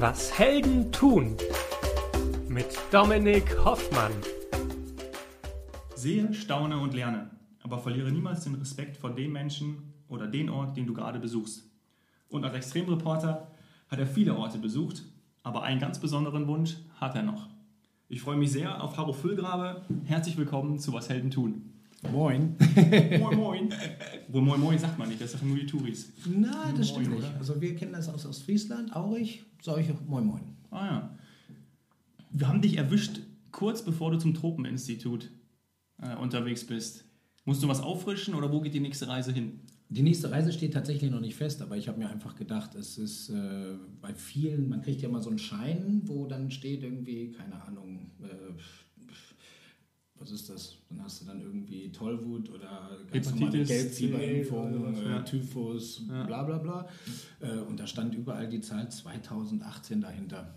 Was Helden tun mit Dominik Hoffmann. Sehe, staune und lerne, aber verliere niemals den Respekt vor dem Menschen oder den Ort, den du gerade besuchst. Und als Extremreporter hat er viele Orte besucht, aber einen ganz besonderen Wunsch hat er noch. Ich freue mich sehr auf Harro Füllgrabe. Herzlich willkommen zu Was Helden tun. Moin. moin, moin. Wohl moin, moin sagt man nicht, das sagen nur die Touris. Na, das stimmt Moin, nicht. oder? Also wir kennen das aus Ostfriesland, Aurich, ich Moin Moin. Ah ja. Wir haben dich erwischt, kurz bevor du zum Tropeninstitut äh, unterwegs bist. Musst du was auffrischen oder wo geht die nächste Reise hin? Die nächste Reise steht tatsächlich noch nicht fest, aber ich habe mir einfach gedacht, es ist äh, bei vielen, man kriegt ja mal so einen Schein, wo dann steht irgendwie, keine Ahnung, äh, was ist das? Dann hast du dann irgendwie Tollwut oder ganz normale Hepatitis Gelbfieberimpfung, ja. Typhus, Ja. bla bla bla. Äh, und da stand überall die Zahl 2018 dahinter.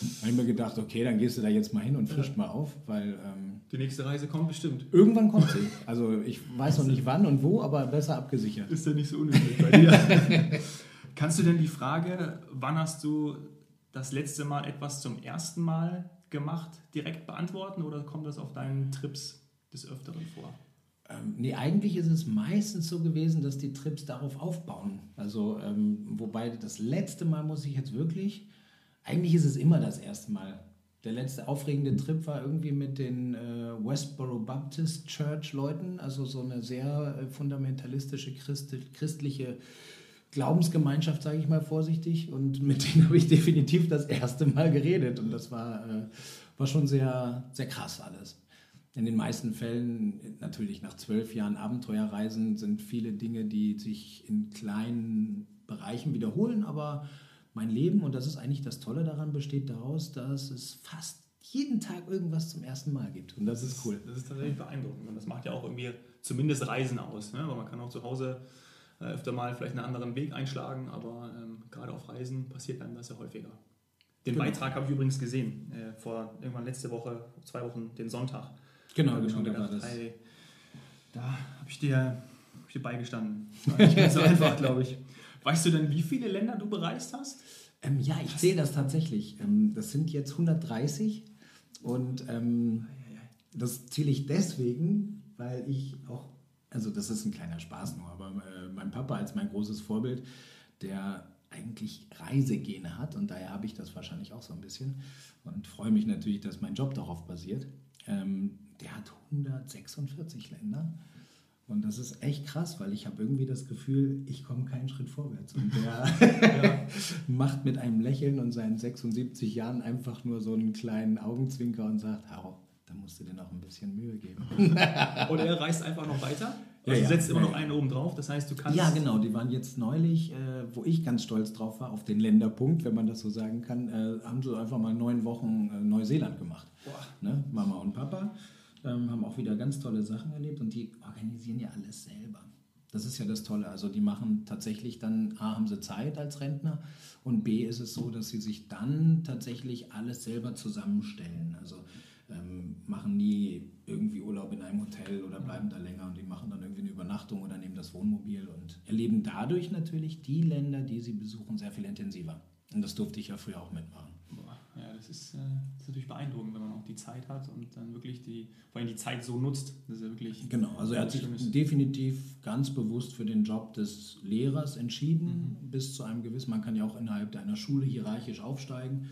Da habe ich mir gedacht, okay, dann gehst du da jetzt mal hin und frischt mal auf, weil ähm, Die nächste Reise kommt bestimmt. irgendwann kommt sie. Also ich weiß noch nicht wann und wo, aber besser abgesichert. Ist ja nicht so unüblich bei dir. Kannst du denn die Frage, wann hast du das letzte Mal etwas zum ersten Mal gemacht, direkt beantworten oder kommt das auf deinen Trips des Öfteren vor? Ähm, nee, eigentlich ist es meistens so gewesen, dass die Trips darauf aufbauen. Also, ähm, wobei das letzte Mal muss ich jetzt wirklich, eigentlich ist es immer das erste Mal. Der letzte aufregende Trip war irgendwie mit den äh, Westboro Baptist Church Leuten, also so eine sehr äh, fundamentalistische Christi christliche Glaubensgemeinschaft, sage ich mal vorsichtig. Und mit denen habe ich definitiv das erste Mal geredet. Und das war, äh, war schon sehr, sehr krass alles. In den meisten Fällen, natürlich nach zwölf Jahren Abenteuerreisen, sind viele Dinge, die sich in kleinen Bereichen wiederholen, aber mein Leben, und das ist eigentlich das Tolle daran, besteht daraus, dass es fast jeden Tag irgendwas zum ersten Mal gibt. Und das ist cool. Das ist tatsächlich beeindruckend und das macht ja auch irgendwie zumindest Reisen aus. Ne? Weil man kann auch zu Hause öfter mal vielleicht einen anderen Weg einschlagen, aber ähm, gerade auf Reisen passiert einem das ja häufiger. Den Genau. Beitrag habe ich übrigens gesehen, äh, vor irgendwann letzte Woche, zwei Wochen, den Sonntag. Genau, genau, schon da war das. ey, da habe ich, dir- hab ich dir beigestanden. Das war nicht ganz so einfach, glaube ich. Weißt du denn, wie viele Länder du bereist hast? Ähm, ja, ich zähle das tatsächlich. Ähm, das sind jetzt 130 und ähm, das zähle ich deswegen, weil ich auch, also das ist ein kleiner Spaß nur, aber äh, mein Papa als mein großes Vorbild, der eigentlich Reisegene hat und daher habe ich das wahrscheinlich auch so ein bisschen und freue mich natürlich, dass mein Job darauf basiert. Ähm, der hat 146 Länder und das ist echt krass, weil ich habe irgendwie das Gefühl, ich komme keinen Schritt vorwärts. Und der macht mit einem Lächeln und seinen 76 Jahren einfach nur so einen kleinen Augenzwinker und sagt, Haro, da musst du dir noch ein bisschen Mühe geben. Oder er reist einfach noch weiter? Ja, Also ja. setzt immer Ja, noch ja. einen oben drauf. Das heißt, du kannst. Ja, genau, die waren jetzt neulich, äh, wo ich ganz stolz drauf war, auf den Länderpunkt, wenn man das so sagen kann, äh, haben sie einfach mal neun Wochen äh, Neuseeland gemacht. Boah. Ne? Mama und Papa ähm, haben auch wieder ganz tolle Sachen erlebt und die organisieren ja alles selber. Das ist ja das Tolle. Also die machen tatsächlich dann, A, haben sie Zeit als Rentner und B, ist es so, dass sie sich dann tatsächlich alles selber zusammenstellen. Also ähm, machen nie irgendwie Urlaub in einem Hotel oder bleiben da länger und die machen dann irgendwie eine Übernachtung oder nehmen das Wohnmobil und erleben dadurch natürlich die Länder, die sie besuchen, sehr viel intensiver. Und das durfte ich ja früher auch mitmachen. Boah, Ja, das ist, äh, das ist natürlich beeindruckend, wenn man auch die Zeit hat und dann wirklich die, vor allem die Zeit so nutzt. Das ist ja wirklich. Genau, also er hat sich Schönes. definitiv ganz bewusst für den Job des Lehrers entschieden, bis zu einem gewissen, man kann ja auch innerhalb einer Schule hierarchisch aufsteigen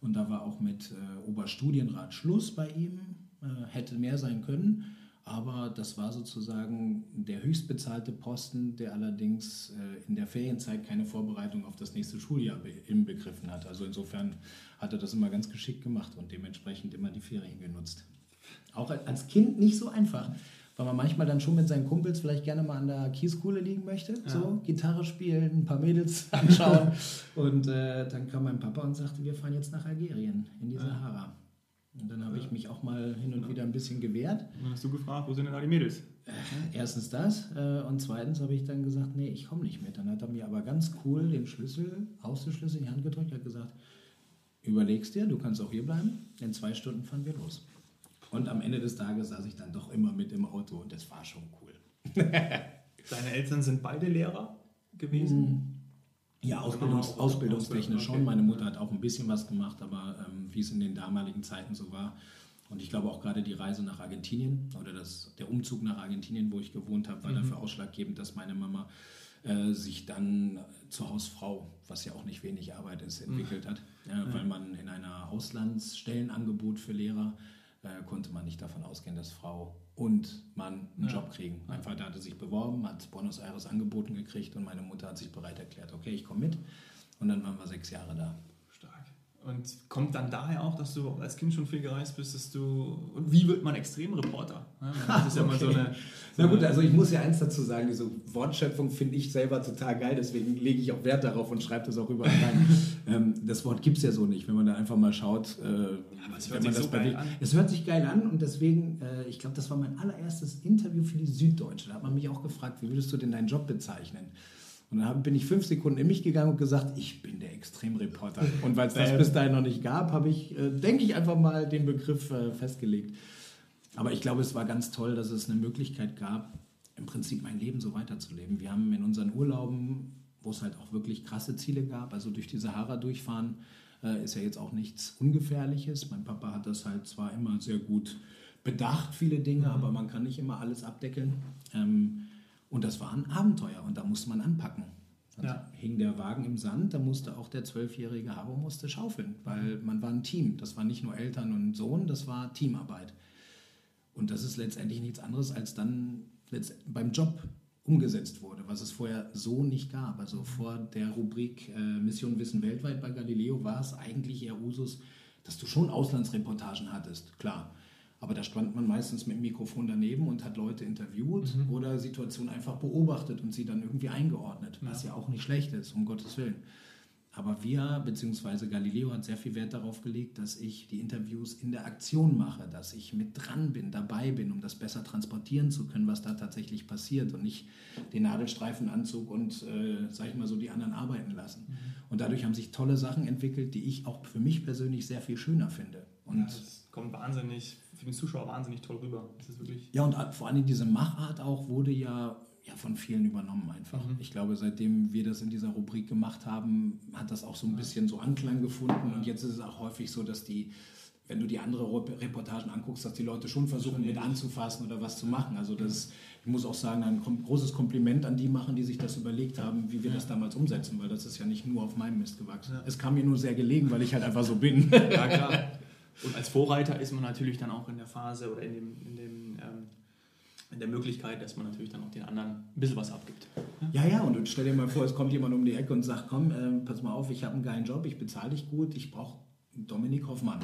und da war auch mit äh, Oberstudienrat Schluss bei ihm, äh, hätte mehr sein können, aber das war sozusagen der höchstbezahlte Posten, der allerdings äh, in der Ferienzeit keine Vorbereitung auf das nächste Schuljahr be inbegriffen hat. Also insofern hat er das immer ganz geschickt gemacht und dementsprechend immer die Ferien genutzt. Auch als Kind nicht so einfach, weil man manchmal dann schon mit seinen Kumpels vielleicht gerne mal an der Kieskuhle liegen möchte, so Gitarre spielen, ein paar Mädels anschauen und äh, dann kam mein Papa und sagte, wir fahren jetzt nach Algerien in die Sahara. Und dann habe ich mich auch mal hin und wieder ein bisschen gewehrt. Und dann hast du gefragt, wo sind denn da die Mädels? Erstens das äh, und zweitens habe ich dann gesagt, nee, ich komme nicht mit. Dann hat er mir aber ganz cool den Schlüssel, Haustürschlüssel in die Hand gedrückt, hat gesagt, überlegst dir, du kannst auch hier bleiben, in zwei Stunden fahren wir los. Und am Ende des Tages saß ich dann doch immer mit im Auto und das war schon cool. Deine Eltern sind beide Lehrer gewesen. Ja, Ausbildungs Auch- ausbildungstechnisch okay. schon. Meine Mutter hat auch ein bisschen was gemacht, aber ähm, wie es in den damaligen Zeiten so war. Und ich glaube auch gerade die Reise nach Argentinien oder das, der Umzug nach Argentinien, wo ich gewohnt habe, war dafür ausschlaggebend, dass meine Mama äh, sich dann zur Hausfrau, was ja auch nicht wenig Arbeit ist, entwickelt hat. Ja, Weil man in einer Auslandsstellenangebot für Lehrer äh, konnte man nicht davon ausgehen, dass Frau und Mann einen Ja. Job kriegen. Mein Vater hatte sich beworben, hat Buenos Aires angeboten gekriegt und meine Mutter hat sich bereit erklärt, okay, ich komme mit. Und dann waren wir sechs Jahre da. Und kommt dann daher auch, dass du als Kind schon viel gereist bist, dass du. Und wie wird man Extremreporter? Ja, Das ist ja mal so Okay. eine. Na gut, also ich muss ja eins dazu sagen, diese Wortschöpfung finde ich selber total geil, deswegen lege ich auch Wert darauf und schreibe das auch überall rein. ähm, das Wort gibt es ja so nicht, wenn man da einfach mal schaut, äh, aber es hört sich so geil an. Es hört sich geil an und deswegen, äh, ich glaube, das war mein allererstes Interview für die Süddeutsche. Da hat man mich auch gefragt, wie würdest du denn deinen Job bezeichnen? Und dann bin ich fünf Sekunden in mich gegangen und gesagt, ich bin der Extremreporter. Und weil es das Bam. bis dahin noch nicht gab, habe ich, äh, denke ich, einfach mal den Begriff äh, festgelegt. Aber ich glaube, es war ganz toll, dass es eine Möglichkeit gab, im Prinzip mein Leben so weiterzuleben. Wir haben in unseren Urlauben, wo es halt auch wirklich krasse Ziele gab, also durch die Sahara durchfahren, äh, ist ja jetzt auch nichts Ungefährliches. Mein Papa hat das halt zwar immer sehr gut bedacht, viele Dinge, aber man kann nicht immer alles abdeckeln. Ähm, und das war ein Abenteuer und da musste man anpacken. Dann Ja. hing der Wagen im Sand, da musste auch der zwölfjährige Haro musste schaufeln, weil man war ein Team. Das war nicht nur Eltern und Sohn, das war Teamarbeit. Und das ist letztendlich nichts anderes, als dann beim Job umgesetzt wurde, was es vorher so nicht gab. Also vor der Rubrik äh, Mission Wissen weltweit bei Galileo war es eigentlich eher Usus, dass du schon Auslandsreportagen hattest, klar. Aber da stand man meistens mit dem Mikrofon daneben und hat Leute interviewt oder Situationen einfach beobachtet und sie dann irgendwie eingeordnet, was ja auch nicht schlecht ist, um Gottes Willen. Aber wir, beziehungsweise Galileo hat sehr viel Wert darauf gelegt, dass ich die Interviews in der Aktion mache, dass ich mit dran bin, dabei bin, um das besser transportieren zu können, was da tatsächlich passiert und nicht den Nadelstreifenanzug und, äh, sag ich mal so, die anderen arbeiten lassen. Und dadurch haben sich tolle Sachen entwickelt, die ich auch für mich persönlich sehr viel schöner finde. Und Ja, das kommt wahnsinnig, für den Zuschauer wahnsinnig toll rüber. Das ist wirklich. Ja, und vor allem diese Machart auch wurde ja, ja von vielen übernommen einfach. Ich glaube, seitdem wir das in dieser Rubrik gemacht haben, hat das auch so ein bisschen so Anklang gefunden. Und jetzt ist es auch häufig so, dass die, wenn du die andere Rep- Reportagen anguckst, dass die Leute schon versuchen, mit anzufassen oder was zu machen. Also das, ich muss auch sagen, ein großes Kompliment an die machen, die sich das überlegt haben, wie wir das damals umsetzen, weil das ist ja nicht nur auf meinem Mist gewachsen. Ja. Es kam mir nur sehr gelegen, weil ich halt einfach so bin. Ja, klar. Und als Vorreiter ist man natürlich dann auch in der Phase oder in, dem, in, dem, ähm, in der Möglichkeit, dass man natürlich dann auch den anderen ein bisschen was abgibt. Ja, ja, und, und stell dir mal vor, es kommt jemand um die Ecke und sagt, komm, ähm, pass mal auf, ich habe einen geilen Job, ich bezahle dich gut, ich brauche Dominik Hoffmann.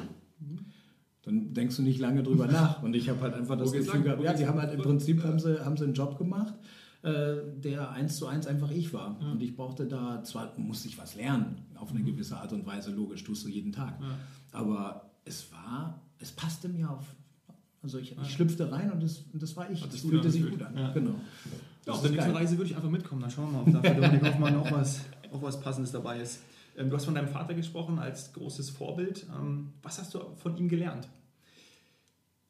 Dann denkst du nicht lange drüber nach. Und ich habe halt einfach das Gefühl gehabt, ja, die haben halt im Prinzip haben sie, haben sie einen Job gemacht, äh, der eins zu eins einfach ich war. Ja. Und ich brauchte da, zwar musste ich was lernen, auf eine gewisse Art und Weise, logisch, tust du jeden Tag. Ja. Aber es war, es passte mir auf. Also ich, ich schlüpfte rein und das, das war ich. Das fühlte sich gut an. Ja. Genau. Ja, auf der nächsten geil. Reise würde ich einfach mitkommen. Dann schauen wir mal, ob da für Dominik Hoffmann auch was, auch was Passendes dabei ist. Ähm, du hast von deinem Vater gesprochen als großes Vorbild. Ähm, was hast du von ihm gelernt?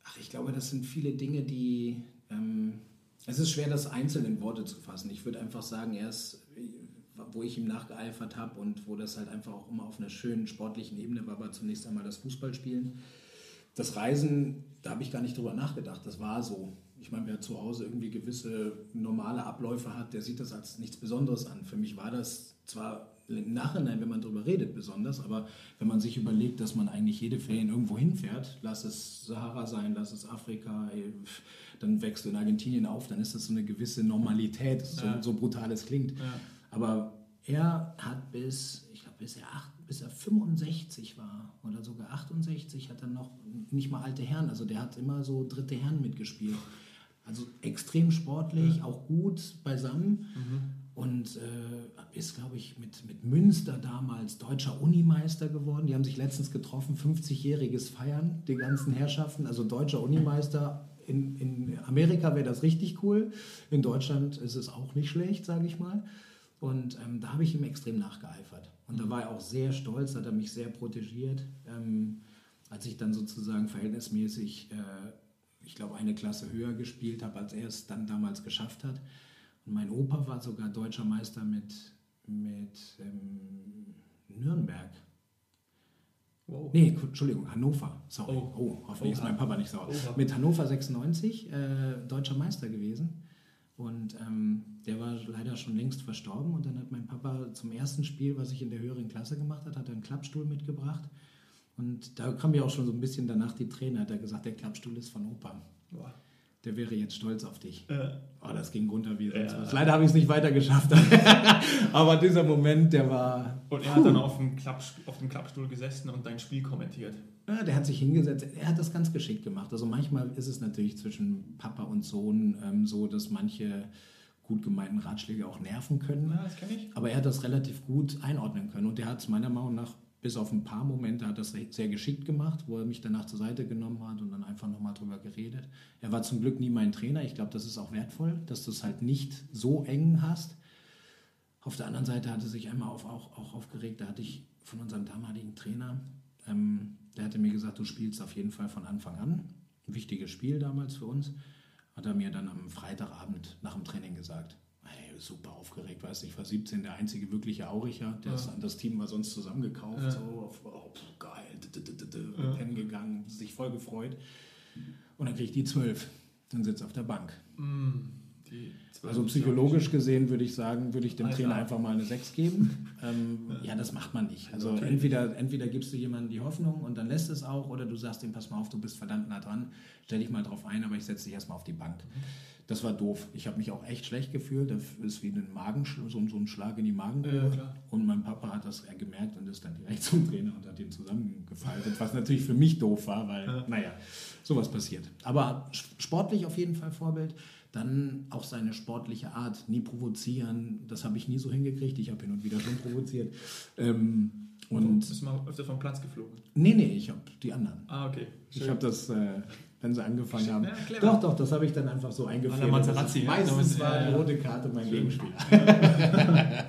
Ach, ich glaube, das sind viele Dinge, die. Ähm, es ist schwer, das einzeln in Worte zu fassen. Ich würde einfach sagen, er ist, wo ich ihm nachgeeifert habe und wo das halt einfach auch immer auf einer schönen sportlichen Ebene war, war zunächst einmal das Fußballspielen. Das Reisen, da habe ich gar nicht drüber nachgedacht. Das war so. Ich meine, wer zu Hause irgendwie gewisse normale Abläufe hat, der sieht das als nichts Besonderes an. Für mich war das zwar im Nachhinein, wenn man darüber redet, besonders, aber wenn man sich überlegt, dass man eigentlich jede Ferien irgendwo hinfährt, lass es Sahara sein, lass es Afrika, dann wächst du in Argentinien auf, dann ist das so eine gewisse Normalität, so, Ja. so brutal es klingt. Ja. Aber er hat bis, ich glaube, bis er, acht, bis er 65 war oder sogar 68, hat er noch nicht mal alte Herren, also der hat immer so dritte Herren mitgespielt. Also extrem sportlich, auch gut beisammen und äh, ist, glaube ich, mit, mit Münster damals deutscher Unimeister geworden. Die haben sich letztens getroffen, 50-jähriges Feiern, die ganzen Herrschaften, also deutscher Unimeister. In, in Amerika wäre das richtig cool, in Deutschland ist es auch nicht schlecht, sage ich mal. Und ähm, da habe ich ihm extrem nachgeeifert. Und da war er auch sehr stolz, hat er mich sehr protegiert. Ähm, als ich dann sozusagen verhältnismäßig, äh, ich glaube, eine Klasse höher gespielt habe, als er es dann damals geschafft hat. Und mein Opa war sogar deutscher Meister mit, mit ähm, Nürnberg. Wow. Nee, Entschuldigung, Hannover. Sorry. Oh. Oh, hoffentlich ist Oha. mein Papa nicht sauer. Oha. Mit Hannover 96, äh, deutscher Meister gewesen. Und ähm, der war leider schon längst verstorben. Und dann hat mein Papa zum ersten Spiel, was ich in der höheren Klasse gemacht hat, hat er einen Klappstuhl mitgebracht. Und da kam mir auch schon so ein bisschen danach die Träne, hat er gesagt, der Klappstuhl ist von Opa. Boah. Der wäre jetzt stolz auf dich. Äh, Oh, das ging runter wie sonst Ja. was. Leider habe ich es nicht weiter geschafft. Aber dieser Moment, der war. und er hat dann auf dem, Klappstuhl, auf dem Klappstuhl gesessen und dein Spiel kommentiert. Ja, der hat sich hingesetzt. Er hat das ganz geschickt gemacht. Also manchmal ist es natürlich zwischen Papa und Sohn ähm, so, dass manche gut gemeinten Ratschläge auch nerven können. Na, das kenne ich. Aber er hat das relativ gut einordnen können. Und er hat es meiner Meinung nach, bis auf ein paar Momente, hat das sehr geschickt gemacht, wo er mich danach zur Seite genommen hat und dann einfach nochmal drüber geredet. Er war zum Glück nie mein Trainer. Ich glaube, das ist auch wertvoll, dass du es halt nicht so eng hast. Auf der anderen Seite hat er sich einmal auf, auch, auch aufgeregt. Da hatte ich von unserem damaligen Trainer, ähm, der hatte mir gesagt, du spielst auf jeden Fall von Anfang an. Ein wichtiges Spiel damals für uns. Hat er mir dann am Freitagabend nach dem Training gesagt. Hey, super aufgeregt, weißt du, ich war 17, der einzige wirkliche Auricher. Der Ja. das Team war sonst zusammengekauft. Ja. So, auf, oh, geil, Ja. pennen gegangen, sich voll gefreut. Und dann krieg ich die 12 und sitze auf der Bank. Mm, zwölf Also psychologisch gesehen würde ich sagen, würde ich dem Alter. Trainer einfach mal eine 6 geben. ähm, ja, das macht man nicht. Also Okay. entweder, entweder gibst du jemandem die Hoffnung und dann lässt es auch, oder du sagst ihm, pass mal auf, du bist verdammt nah dran, stell dich mal drauf ein, aber ich setze dich erstmal auf die Bank. Das war doof. Ich habe mich auch echt schlecht gefühlt. Das ist wie ein Magen, so, so ein Schlag in die Magengrube. Ja, und mein Papa hat das gemerkt und ist dann direkt zum Trainer und hat ihn zusammengefaltet, was natürlich für mich doof war, weil, Ja. naja, sowas passiert. Aber sportlich auf jeden Fall Vorbild. Dann auch seine sportliche Art, nie provozieren, das habe ich nie so hingekriegt. Ich habe hin und wieder schon provoziert. Ähm, Und und bist mal öfter vom Platz geflogen. nee, nee, ich habe die anderen. Ah, okay. Ich habe das, äh, wenn sie angefangen haben. Ja, doch, doch, das habe ich dann einfach so eingeführt. Materazzi, ja. Meistens war die rote Karte mein Schön. Gegenspieler.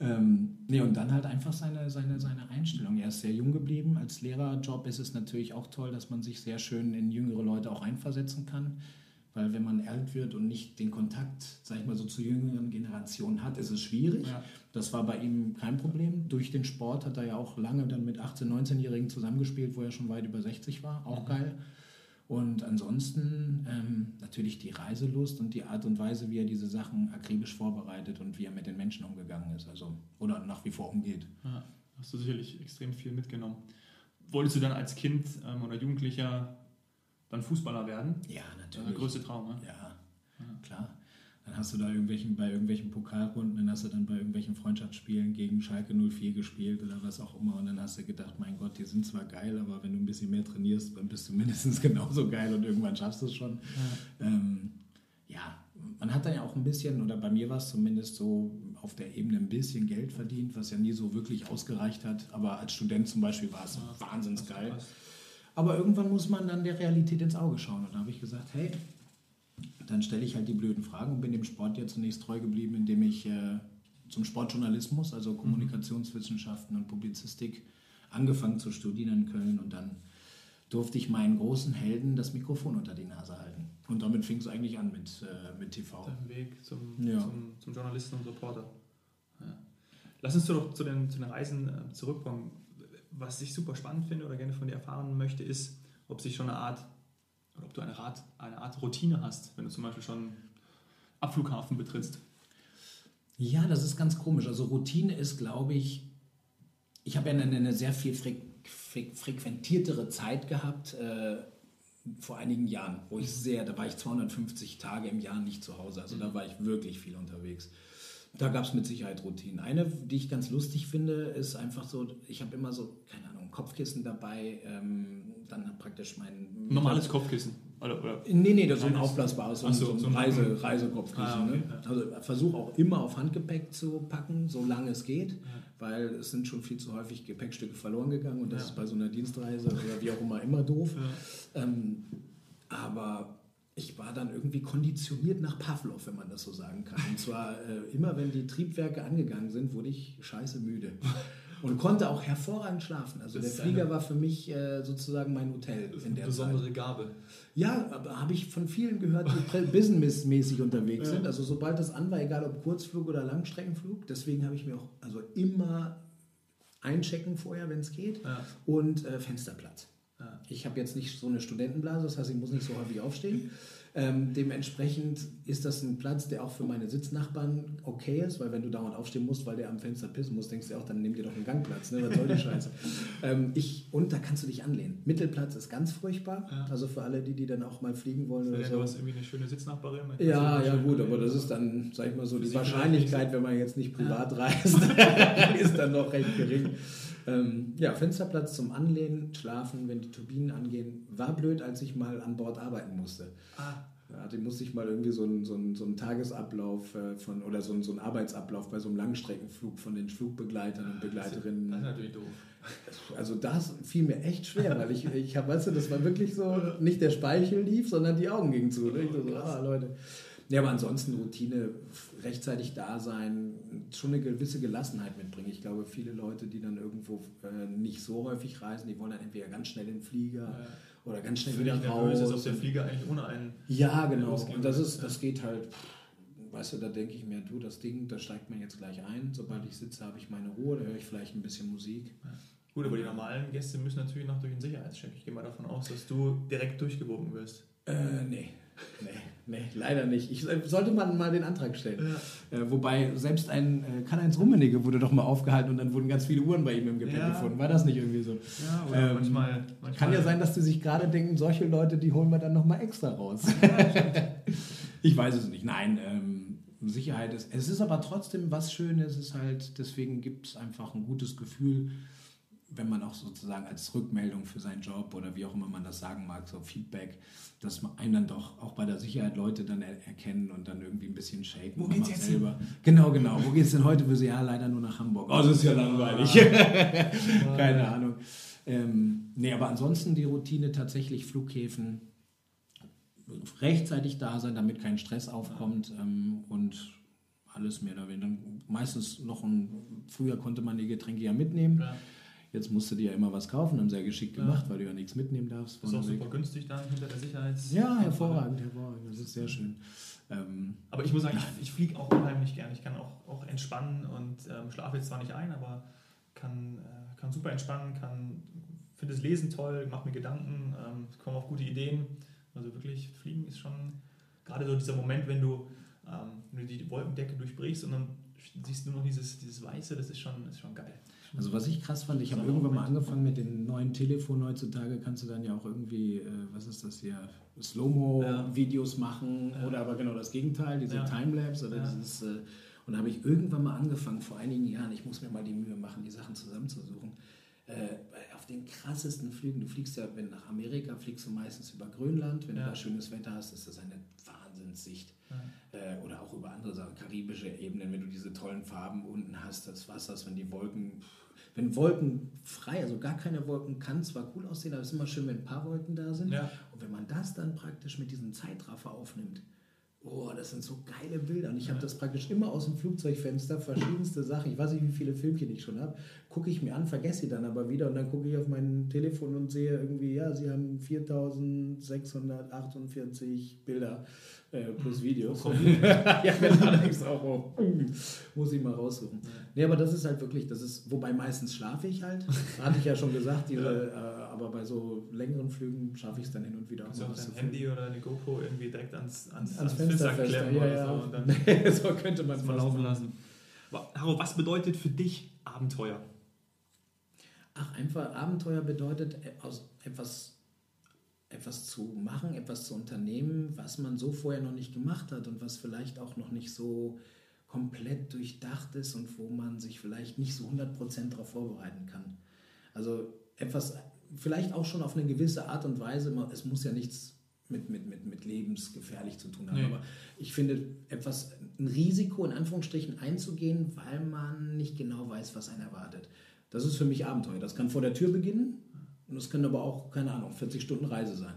ähm, nee, und dann halt einfach seine, seine, seine Einstellung. Er ist sehr jung geblieben. Als Lehrerjob ist es natürlich auch toll, dass man sich sehr schön in jüngere Leute auch einversetzen kann. Weil wenn man alt wird und nicht den Kontakt, sag ich mal so, zu jüngeren Generationen hat, ist es schwierig. Ja. Das war bei ihm kein Problem. Durch den Sport hat er ja auch lange dann mit 18-, 19-Jährigen zusammengespielt, wo er schon weit über 60 war. Auch Mhm. geil. Und ansonsten ähm, natürlich die Reiselust und die Art und Weise, wie er diese Sachen akribisch vorbereitet und wie er mit den Menschen umgegangen ist. Also, oder nach wie vor umgeht. Ja, hast du sicherlich extrem viel mitgenommen. Wolltest du dann als Kind ähm, oder Jugendlicher dann Fußballer werden? Ja, war der größte Traum, ne? Ja, klar. Dann hast du da irgendwelchen, bei irgendwelchen Pokalrunden, dann hast du dann bei irgendwelchen Freundschaftsspielen gegen Schalke 04 gespielt oder was auch immer. Und dann hast du gedacht, mein Gott, die sind zwar geil, aber wenn du ein bisschen mehr trainierst, dann bist du mindestens genauso geil und irgendwann schaffst du es schon. Ähm, ja, man hat dann ja auch ein bisschen, oder bei mir war es zumindest so, auf der Ebene ein bisschen Geld verdient, was ja nie so wirklich ausgereicht hat. Aber als Student zum Beispiel war es Ja, wahnsinnig geil. passt. Aber irgendwann muss man dann der Realität ins Auge schauen. Und da habe ich gesagt, hey, dann stelle ich halt die blöden Fragen und bin dem Sport ja zunächst treu geblieben, indem ich äh, zum Sportjournalismus, also Kommunikationswissenschaften und Publizistik, angefangen zu studieren in Köln. Und dann durfte ich meinen großen Helden das Mikrofon unter die Nase halten. Und damit fing es eigentlich an mit, äh, mit TV. Dein Weg zum, Ja. zum, zum Journalisten und Reporter. Ja. Lass uns doch zu den, zu den Reisen äh, zurückkommen. Was ich super spannend finde oder gerne von dir erfahren möchte, ist, ob sich schon eine Art, oder ob du eine Art, eine Art Routine hast, wenn du zum Beispiel schon Abflughafen betrittst. Ja, das ist ganz komisch. Also Routine ist, glaube ich, ich habe ja eine, eine sehr viel freq freq frequentiertere Zeit gehabt äh, vor einigen Jahren, wo ich sehr, da war ich 250 Tage im Jahr nicht zu Hause. Also da war ich wirklich viel unterwegs. Da gab es mit Sicherheit Routinen. Eine, die ich ganz lustig finde, ist einfach so, ich habe immer so, keine Ahnung, Kopfkissen dabei, ähm, dann praktisch mein... Normales Kopfkissen. Oder, oder Nee, nee, das ist so ein aufblasbares, so, so, so ein Reise, Reisekopfkissen. Ah, okay, ne? ja. Also versuche auch immer auf Handgepäck zu packen, solange es geht, weil es sind schon viel zu häufig Gepäckstücke verloren gegangen und das Ja. ist bei so einer Dienstreise oder wie auch immer immer doof. Ja. Ähm, aber ich war dann irgendwie konditioniert nach Pavlov, wenn man das so sagen kann. Und zwar äh, immer, wenn die Triebwerke angegangen sind, wurde ich scheiße müde. und konnte auch hervorragend schlafen. Also Das der Flieger eine- war für mich äh, sozusagen mein Hotel Das ist in eine der besondere Zeit. Gabe. Ja, aber habe ich von vielen gehört, die businessmäßig unterwegs Ja. sind. Also sobald das an war, egal ob Kurzflug oder Langstreckenflug. Deswegen habe ich mir auch also immer einchecken vorher, wenn es geht. Ja. Und äh, Fensterplatz. Ja. Ich habe jetzt nicht so eine Studentenblase, das heißt, ich muss nicht so häufig aufstehen. Ähm, dementsprechend ist das ein Platz, der auch für meine Sitznachbarn okay ist, weil wenn du dauernd aufstehen musst, weil der am Fenster pissen muss, denkst du auch, dann nimm dir doch einen Gangplatz. Ne? Was soll die Scheiße? ähm, ich, und da kannst du dich anlehnen. Mittelplatz ist ganz furchtbar. Ja. Also für alle, die, die dann auch mal fliegen wollen oder Ja, so. du hast irgendwie eine schöne Sitznachbarin. Ja, ja gut, aber das ist dann, sag ich mal so, die Wahrscheinlichkeit, wenn man jetzt nicht privat reist, ist dann noch recht gering. Ähm, ja, Fensterplatz zum Anlehnen, schlafen, wenn die Turbinen angehen. War blöd, als ich mal an Bord arbeiten musste. Ah, Ja, da musste ich mal irgendwie so einen, so einen, so einen Tagesablauf äh, von, oder so einen, so einen Arbeitsablauf bei so einem Langstreckenflug von den Flugbegleitern und das ist Begleiterinnen. natürlich doof. Also das fiel mir echt schwer, weil ich, ich habe, weißt du, das war wirklich so, nicht der Speichel lief, sondern die Augen gingen zu. Ne? Ich so, ah, Leute. Ja, aber ansonsten Routine, rechtzeitig da sein, schon eine gewisse Gelassenheit mitbringen. Ich glaube, viele Leute, die dann irgendwo äh, nicht so häufig reisen, die wollen dann entweder ganz schnell in den Flieger Ja. oder ganz schnell wieder nervös ist, ob raus. der Flieger eigentlich ohne einen. Ja, genau. Und das, ist, das geht halt, weißt du, da denke ich mir, du, das Ding, da steigt man jetzt gleich ein. Sobald ich sitze, habe ich meine Ruhe, da höre ich vielleicht ein bisschen Musik. Gut, aber die normalen Gäste müssen natürlich noch durch den Sicherheitscheck. Ich gehe mal davon aus, dass du direkt durchgewunken wirst. Äh, nee. Nee, nee, leider nicht. Ich, äh, sollte man mal den Antrag stellen. Äh, wobei selbst ein äh, Karl-Heinz Rummenigge wurde doch mal aufgehalten und dann wurden ganz viele Uhren bei ihm im Gepäck Ja. gefunden. War das nicht irgendwie so? Ja, oder Ähm, manchmal, manchmal. Kann ja sein, dass die sich gerade denken, solche Leute, die holen wir dann nochmal extra raus. ich weiß es nicht. Nein, ähm, Sicherheit ist. Es ist aber trotzdem was Schönes. Es ist halt, deswegen gibt es einfach ein gutes Gefühl, wenn man auch sozusagen als Rückmeldung für seinen Job oder wie auch immer man das sagen mag, so Feedback, dass man einen dann doch auch bei der Sicherheit Leute dann er erkennen und dann irgendwie ein bisschen shaken. Wo geht's jetzt selber. Genau, genau. Wo geht's denn heute für Sie? Ja, leider nur nach Hamburg. Oh, das ist ja langweilig. Keine Ahnung. Ähm, nee, aber ansonsten die Routine tatsächlich Flughäfen rechtzeitig da sein, damit kein Stress aufkommt ähm, und alles mehr oder weniger. Meistens noch ein, früher konnte man die Getränke ja mitnehmen. Ja. Jetzt musst du dir ja immer was kaufen, haben sehr geschickt Ja. gemacht, weil du ja nichts mitnehmen darfst. Ist auch super günstig dann hinter der Sicherheits. Ja, hervorragend, hervorragend. Das ist sehr schön. Ähm, Aber ich muss sagen, ich, ich fliege auch unheimlich gern. Ich kann auch, auch entspannen und ähm, schlafe jetzt zwar nicht ein, aber kann, äh, kann super entspannen, kann finde das Lesen toll, mache mir Gedanken, ähm, komme auf gute Ideen. Also wirklich, Fliegen ist schon gerade so dieser Moment, wenn du, ähm, wenn du die Wolkendecke durchbrichst und dann siehst du nur noch dieses, dieses Weiße, das ist schon, ist schon geil. Also was ich krass fand, ich habe irgendwann mal angefangen mit den neuen Telefonen heutzutage, kannst du dann ja auch irgendwie, äh, was ist das hier, Slow-Mo-Videos machen Ja. oder aber genau das Gegenteil, diese Ja. Timelapse oder Ja. dieses, äh, und da habe ich irgendwann mal angefangen, vor einigen Jahren, ich muss mir mal die Mühe machen, die Sachen zusammenzusuchen, äh, auf den krassesten Flügen, du fliegst ja, wenn nach Amerika fliegst du meistens über Grönland, wenn Ja. du da schönes Wetter hast, ist das eine Wahnsinnssicht Ja. äh, oder auch über andere Sachen, karibische Ebenen, wenn du diese tollen Farben unten hast, das Wassers, wenn die Wolken, wenn Wolken frei, also gar keine Wolken, kann zwar cool aussehen, aber es ist immer schön, wenn ein paar Wolken da sind. Ja. Und wenn man das dann praktisch mit diesem Zeitraffer aufnimmt, oh, das sind so geile Bilder. Und ich habe das praktisch immer aus dem Flugzeugfenster, verschiedenste Sachen. Ich weiß nicht, wie viele Filmchen ich schon habe. Gucke ich mir an, vergesse sie dann aber wieder. Und dann gucke ich auf mein Telefon und sehe irgendwie, ja, sie haben 4648 Bilder äh, plus Videos. ja, denkst du auch, oh, muss ich mal raussuchen. Nee, aber das ist halt wirklich, das ist, wobei meistens schlafe ich halt. Hatte ich ja schon gesagt, diese, äh, aber bei so längeren Flügen schaffe ich es dann hin und wieder. Kannst auch was dein Handy oder eine GoPro irgendwie direkt ans, ans, ans ans Fenster klemmen Ja, oder ja. so dann so könnte man es mal laufen lassen. Haro, was bedeutet für dich Abenteuer? Ach, einfach Abenteuer bedeutet, äh, aus etwas, etwas zu machen, etwas zu unternehmen, was man so vorher noch nicht gemacht hat und was vielleicht auch noch nicht so komplett durchdacht ist und wo man sich vielleicht nicht so 100% darauf vorbereiten kann. Also etwas, vielleicht auch schon auf eine gewisse Art und Weise, es muss ja nichts mit, mit, mit, mit lebensgefährlich zu tun haben, Nee. aber ich finde, etwas, ein Risiko in Anführungsstrichen einzugehen, weil man nicht genau weiß, was einen erwartet. Das ist für mich Abenteuer. Das kann vor der Tür beginnen und es kann aber auch, keine Ahnung, 40 Stunden Reise sein.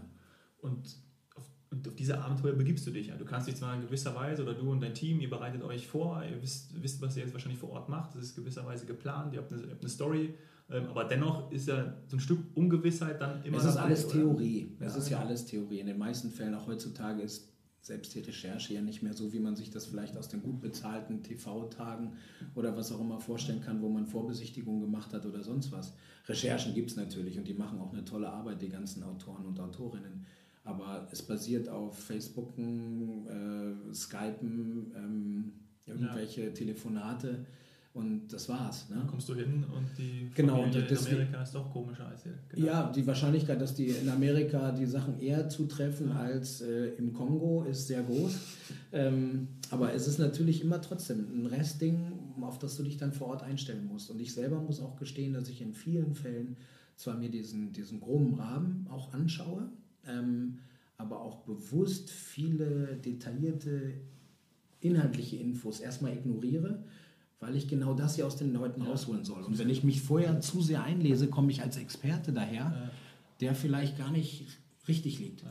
Und auf und auf diese Abenteuer begibst du dich. Ja. Du kannst dich zwar in gewisser Weise oder du und dein Team, ihr bereitet euch vor, ihr wisst, wisst was ihr jetzt wahrscheinlich vor Ort macht, das ist gewisserweise geplant, ihr habt eine, ihr habt eine Story, ähm, aber dennoch ist ja so ein Stück Ungewissheit dann immer. Es ist dabei, alles oder? Theorie. Es Ja, ist ja genau. alles Theorie. In den meisten Fällen, auch heutzutage, ist selbst die Recherche ja nicht mehr so, wie man sich das vielleicht aus den gut bezahlten TV-Tagen oder was auch immer vorstellen kann, wo man Vorbesichtigungen gemacht hat oder sonst was. Recherchen gibt es natürlich und die machen auch eine tolle Arbeit, die ganzen Autoren und Autorinnen. Aber es basiert auf Facebooken, äh, Skypen, ähm, irgendwelche Telefonate und das war's. Ne? Dann kommst du hin und die Genau, Familie und deswegen- in Amerika ist doch komischer als hier. gedacht. Ja, die Wahrscheinlichkeit, dass die in Amerika die Sachen eher zutreffen Ja. als äh, im Kongo, ist sehr groß. Ähm, aber es ist natürlich immer trotzdem ein Restding, auf das du dich dann vor Ort einstellen musst. Und ich selber muss auch gestehen, dass ich in vielen Fällen zwar mir diesen, diesen groben Rahmen auch anschaue, ähm, aber auch bewusst viele detaillierte inhaltliche Infos erstmal ignoriere, weil ich genau das hier aus den Leuten Ja. rausholen soll. Und wenn ich mich vorher zu sehr einlese, komme ich als Experte daher, der vielleicht gar nicht richtig liegt.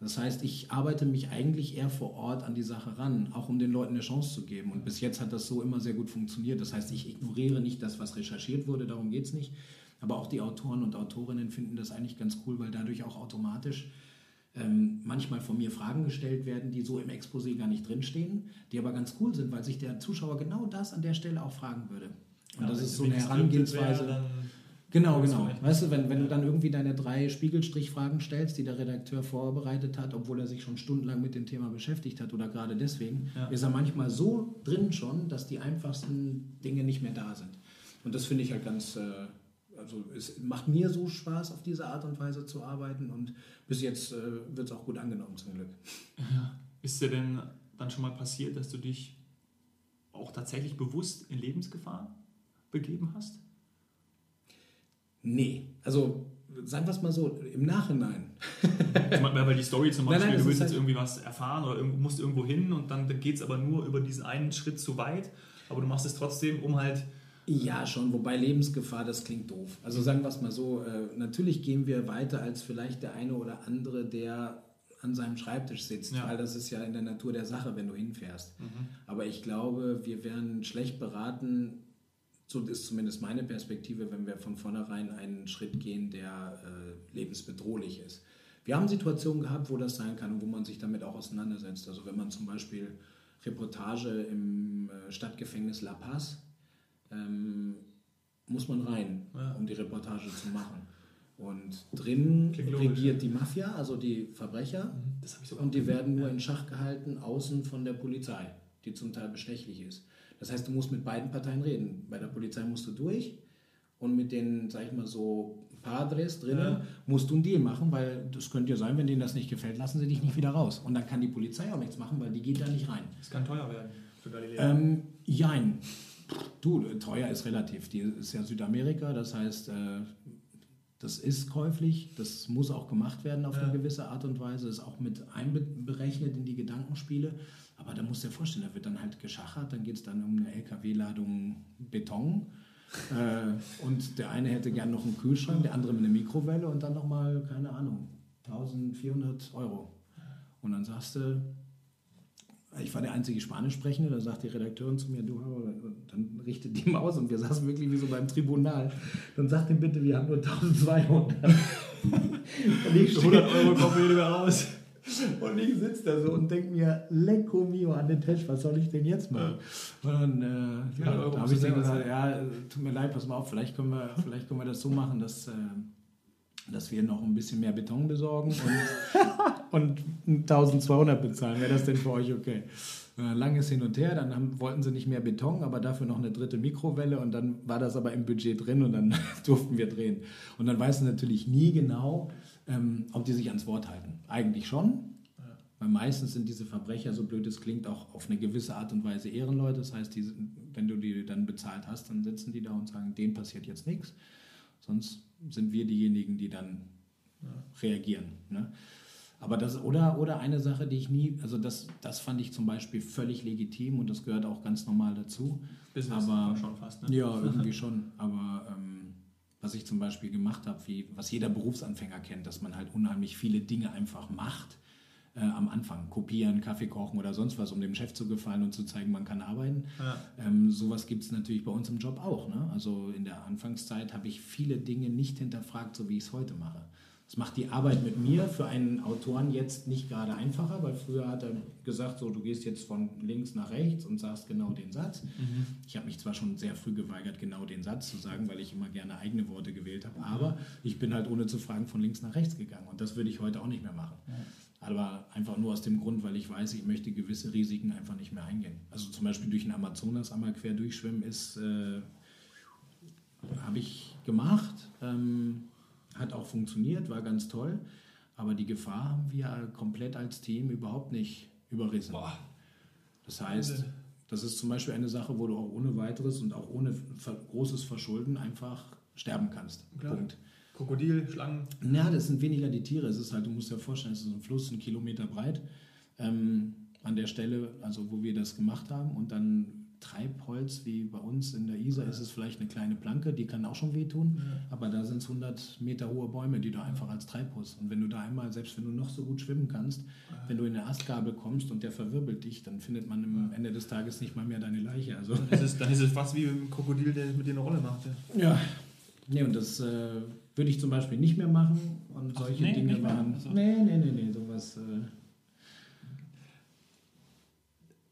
Das heißt, ich arbeite mich eigentlich eher vor Ort an die Sache ran, auch um den Leuten eine Chance zu geben. Und bis jetzt hat das so immer sehr gut funktioniert. Das heißt, ich ignoriere nicht das, was recherchiert wurde, darum geht es nicht. Aber auch die Autoren und Autorinnen finden das eigentlich ganz cool, weil dadurch auch automatisch ähm, manchmal von mir Fragen gestellt werden, die so im Exposé gar nicht drinstehen, die aber ganz cool sind, weil sich der Zuschauer genau das an der Stelle auch fragen würde. Und Ja, das ist so eine Herangehensweise. wäre, Genau, genau. Weißt du, wenn, wenn du dann irgendwie deine drei Spiegelstrichfragen stellst, die der Redakteur vorbereitet hat, obwohl er sich schon stundenlang mit dem Thema beschäftigt hat oder gerade deswegen, Ja. ist er manchmal so drin schon, dass die einfachsten Dinge nicht mehr da sind. Und das finde ich halt ganz, äh, also es macht mir so Spaß, auf diese Art und Weise zu arbeiten und bis jetzt äh, wird es auch gut angenommen zum Glück. Ja. Ist dir denn dann schon mal passiert, dass du dich auch tatsächlich bewusst in Lebensgefahr begeben hast? Nee, also sagen wir es mal so, im Nachhinein. Beispiel, weil die Story zum Nein, Beispiel, nein, das du willst jetzt halt- irgendwie was erfahren oder musst irgendwo hin und dann geht es aber nur über diesen einen Schritt zu weit, aber du machst es trotzdem, um halt Ja, schon, wobei Lebensgefahr, das klingt doof. Also sagen wir es mal so, äh, natürlich gehen wir weiter als vielleicht der eine oder andere, der an seinem Schreibtisch sitzt, Ja. weil das ist ja in der Natur der Sache, wenn du hinfährst. Mhm. Aber ich glaube, wir wären schlecht beraten, so ist zumindest meine Perspektive, wenn wir von vornherein einen Schritt gehen, der äh, lebensbedrohlich ist. Wir haben Situationen gehabt, wo das sein kann und wo man sich damit auch auseinandersetzt. Also wenn man zum Beispiel Reportage im äh, Stadtgefängnis La Paz, ähm, muss man rein, Ja. um die Reportage zu machen. Und drin regiert die Mafia, also die Verbrecher, sogar und die werden nur in Schach gehalten, außen von der Polizei, die zum Teil bestechlich ist. Das heißt, du musst mit beiden Parteien reden. Bei der Polizei musst du durch und mit den, sag ich mal so, Padres drinnen Ja. musst du einen Deal machen, weil das könnte ja sein, wenn denen das nicht gefällt, lassen sie dich nicht wieder raus. Und dann kann die Polizei auch nichts machen, weil die geht da nicht rein. Das kann teuer werden für Galileo. Ähm, jein. Du, teuer ist relativ. Die ist ja Südamerika, das heißt, äh, das ist käuflich, das muss auch gemacht werden auf Ja. eine gewisse Art und Weise, ist auch mit einberechnet in die Gedankenspiele. Aber da musst du dir vorstellen, da wird dann halt geschachert, dann geht es dann um eine LKW-Ladung Beton. äh, und der eine hätte gern noch einen Kühlschrank, der andere mit einer Mikrowelle und dann nochmal, keine Ahnung, 1400 Euro. Und dann sagst du, ich war der einzige Spanisch sprechende, da sagt die Redakteurin zu mir, du, und dann richtet die Maus und wir saßen wirklich wie so beim Tribunal. Dann sagt ihm bitte, wir haben nur 1200. und ich 100 Euro kommen wieder raus. und ich sitze da so und denke mir, lecco mio an den Tisch, was soll ich denn jetzt machen? Und dann, äh, ja, da habe ich dann gesagt, ja, tut mir leid, pass mal auf, vielleicht können wir, vielleicht können wir das so machen, dass, äh, dass wir noch ein bisschen mehr Beton besorgen und, und 1200 bezahlen. Wäre das denn für euch okay? Äh, Langes Hin und Her, dann haben, wollten sie nicht mehr Beton, aber dafür noch eine dritte Mikrowelle und dann war das aber im Budget drin und dann durften wir drehen. Und dann weißt du natürlich nie genau, ähm, ob die sich ans Wort halten. Eigentlich schon, weil meistens sind diese Verbrecher, so blöd es klingt, auch auf eine gewisse Art und Weise Ehrenleute. Das heißt, die, wenn du die dann bezahlt hast, dann sitzen die da und sagen, denen passiert jetzt nichts. Sonst sind wir diejenigen, die dann reagieren. Ne? Aber das, oder, oder eine Sache, die ich nie, also das, das fand ich zum Beispiel völlig legitim und das gehört auch ganz normal dazu. Business Aber- schon fast, ne? Ja, irgendwie schon. Aber ähm, was ich zum Beispiel gemacht habe, was jeder Berufsanfänger kennt, dass man halt unheimlich viele Dinge einfach macht, äh, am Anfang. Kopieren, Kaffee kochen oder sonst was, um dem Chef zu gefallen und zu zeigen, man kann arbeiten. Ja. Ähm, sowas gibt es natürlich bei uns im Job auch. Ne? Also in der Anfangszeit habe ich viele Dinge nicht hinterfragt, so wie ich es heute mache. Das macht die Arbeit mit mir für einen Autoren jetzt nicht gerade einfacher, weil früher hat er gesagt, so du gehst jetzt von links nach rechts und sagst genau den Satz. Mhm. Ich habe mich zwar schon sehr früh geweigert, genau den Satz zu sagen, weil ich immer gerne eigene Worte gewählt habe, aber ich bin halt ohne zu fragen von links nach rechts gegangen und das würde ich heute auch nicht mehr machen. Aber einfach nur aus dem Grund, weil ich weiß, ich möchte gewisse Risiken einfach nicht mehr eingehen. Also zum Beispiel durch den Amazonas einmal quer durchschwimmen ist, äh, habe ich gemacht. Ähm, hat auch funktioniert, war ganz toll. Aber die Gefahr haben wir komplett als Team überhaupt nicht überrissen. Das heißt, das ist zum Beispiel eine Sache, wo du auch ohne weiteres und auch ohne großes Verschulden einfach sterben kannst. Klar. Punkt. Krokodil, Schlangen. Ja, das sind weniger die Tiere. Es ist halt, du musst dir vorstellen, es ist ein Fluss, ein Kilometer breit. Ähm, an der Stelle, also wo wir das gemacht haben, und dann Treibholz, wie bei uns in der Isar, ist es vielleicht eine kleine Planke, die kann auch schon wehtun, aber da sind es 100 Meter hohe Bäume, die du einfach als Treibholz. Und wenn du da einmal, selbst wenn du noch so gut schwimmen kannst, wenn du in eine Astgabel kommst und der verwirbelt dich, dann findet man am Ende des Tages nicht mal mehr deine Leiche. Also, Dann ist es, dann ist es fast wie ein Krokodil, der mit dir eine Rolle macht. Ja. ja. Nee, und das äh, würde ich zum Beispiel nicht mehr machen. Und Ach, solche nee, Dinge waren. Also- Nee, nee, nee, nee, sowas. Äh,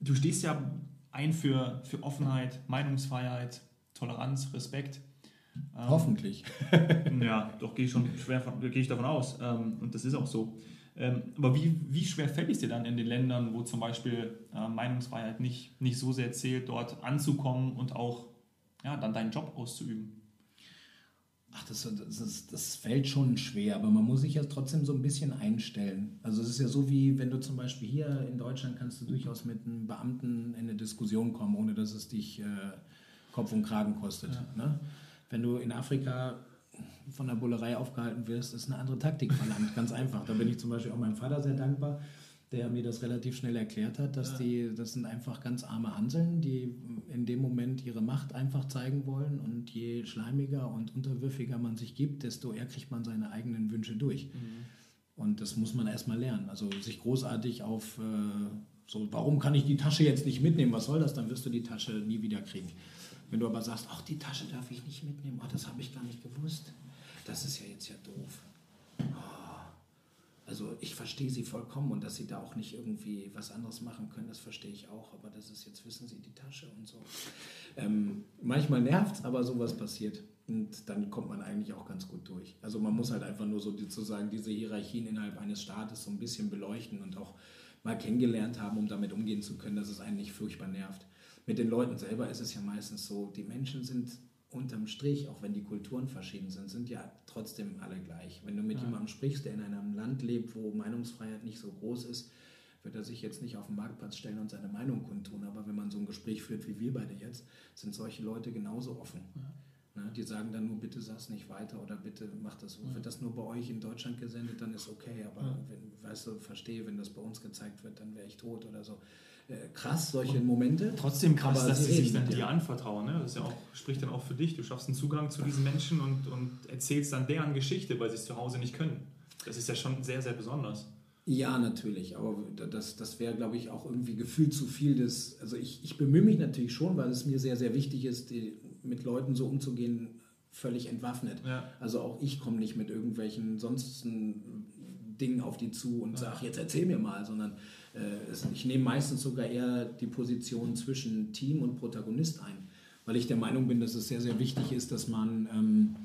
Du stehst ja ein für, für Offenheit, Meinungsfreiheit, Toleranz, Respekt. Ähm, hoffentlich. Ja, doch gehe ich schon schwer von, gehe ich davon aus. Ähm, und das ist auch so. Ähm, aber wie, wie schwer fällt es dir dann in den Ländern, wo zum Beispiel äh, Meinungsfreiheit nicht, nicht so sehr zählt, dort anzukommen und auch ja, dann deinen Job auszuüben? Ach, das, das, ist, das fällt schon schwer, aber man muss sich ja trotzdem so ein bisschen einstellen. Also es ist ja so wie, wenn du zum Beispiel hier in Deutschland kannst du durchaus mit einem Beamten in eine Diskussion kommen, ohne dass es dich äh, Kopf und Kragen kostet. Ne? Wenn du in Afrika von der Bullerei aufgehalten wirst, ist eine andere Taktik verlangt, ganz einfach. Da bin ich zum Beispiel auch meinem Vater sehr dankbar, der mir das relativ schnell erklärt hat, dass die, das sind einfach ganz arme Hanseln, die in dem Moment ihre Macht einfach zeigen wollen und je schleimiger und unterwürfiger man sich gibt, desto eher kriegt man seine eigenen Wünsche durch. Und das muss man erstmal lernen. Also sich großartig auf äh, so, warum kann ich die Tasche jetzt nicht mitnehmen? Was soll das? Dann wirst du die Tasche nie wieder kriegen. Wenn du aber sagst, ach, die Tasche darf ich nicht mitnehmen, oh, das habe ich gar nicht gewusst. Das ist ja jetzt ja doof. Also ich verstehe sie vollkommen und dass sie da auch nicht irgendwie was anderes machen können, das verstehe ich auch. Aber das ist jetzt, wissen Sie, die Tasche und so. Ähm, manchmal nervt es, aber sowas passiert. Und dann kommt man eigentlich auch ganz gut durch. Also man muss halt einfach nur so sozusagen diese Hierarchien innerhalb eines Staates so ein bisschen beleuchten und auch mal kennengelernt haben, um damit umgehen zu können, dass es einen nicht furchtbar nervt. Mit den Leuten selber ist es ja meistens so, die Menschen sind unterm Strich, auch wenn die Kulturen verschieden sind, sind ja trotzdem alle gleich. Wenn du mit jemandem sprichst, der in einem Land lebt, wo Meinungsfreiheit nicht so groß ist, wird er sich jetzt nicht auf den Marktplatz stellen und seine Meinung kundtun. Aber wenn man so ein Gespräch führt wie wir beide jetzt, sind solche Leute genauso offen. Ne, die sagen dann nur, bitte sag's nicht weiter oder bitte mach das so. Wird das nur bei euch in Deutschland gesendet, dann ist okay. Aber wenn, weißt du, verstehe, wenn das bei uns gezeigt wird, dann wäre ich tot oder so. Äh, krass, solche Momente. Trotzdem krass, Aber dass sie sich dann dir anvertrauen. Ne? Das ja auch, spricht dann auch für dich. Du schaffst einen Zugang zu diesen Menschen und, und erzählst dann deren Geschichte, weil sie es zu Hause nicht können. Das ist ja schon sehr, sehr besonders. Ja, natürlich, aber das, das wäre, glaube ich, auch irgendwie gefühlt zu viel des. Also ich, ich bemühe mich natürlich schon, weil es mir sehr, sehr wichtig ist, die, mit Leuten so umzugehen, völlig entwaffnet. Ja. Also auch ich komme nicht mit irgendwelchen sonstigen Dingen auf die zu und sage, jetzt erzähl mir mal, sondern äh, ich nehme meistens sogar eher die Position zwischen Team und Protagonist ein, weil ich der Meinung bin, dass es sehr, sehr wichtig ist, dass man ähm,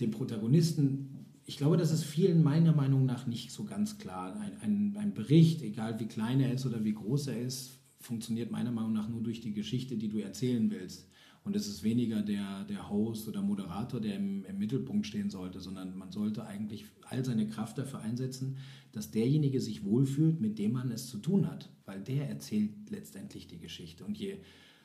den Protagonisten, ich glaube, das ist vielen meiner Meinung nach nicht so ganz klar. Ein, ein, ein Bericht, egal wie klein er ist oder wie groß er ist, funktioniert meiner Meinung nach nur durch die Geschichte, die du erzählen willst. Und es ist weniger der, der Host oder Moderator, der im, im Mittelpunkt stehen sollte, sondern man sollte eigentlich all seine Kraft dafür einsetzen, dass derjenige sich wohlfühlt, mit dem man es zu tun hat. Weil der erzählt letztendlich die Geschichte. Und je,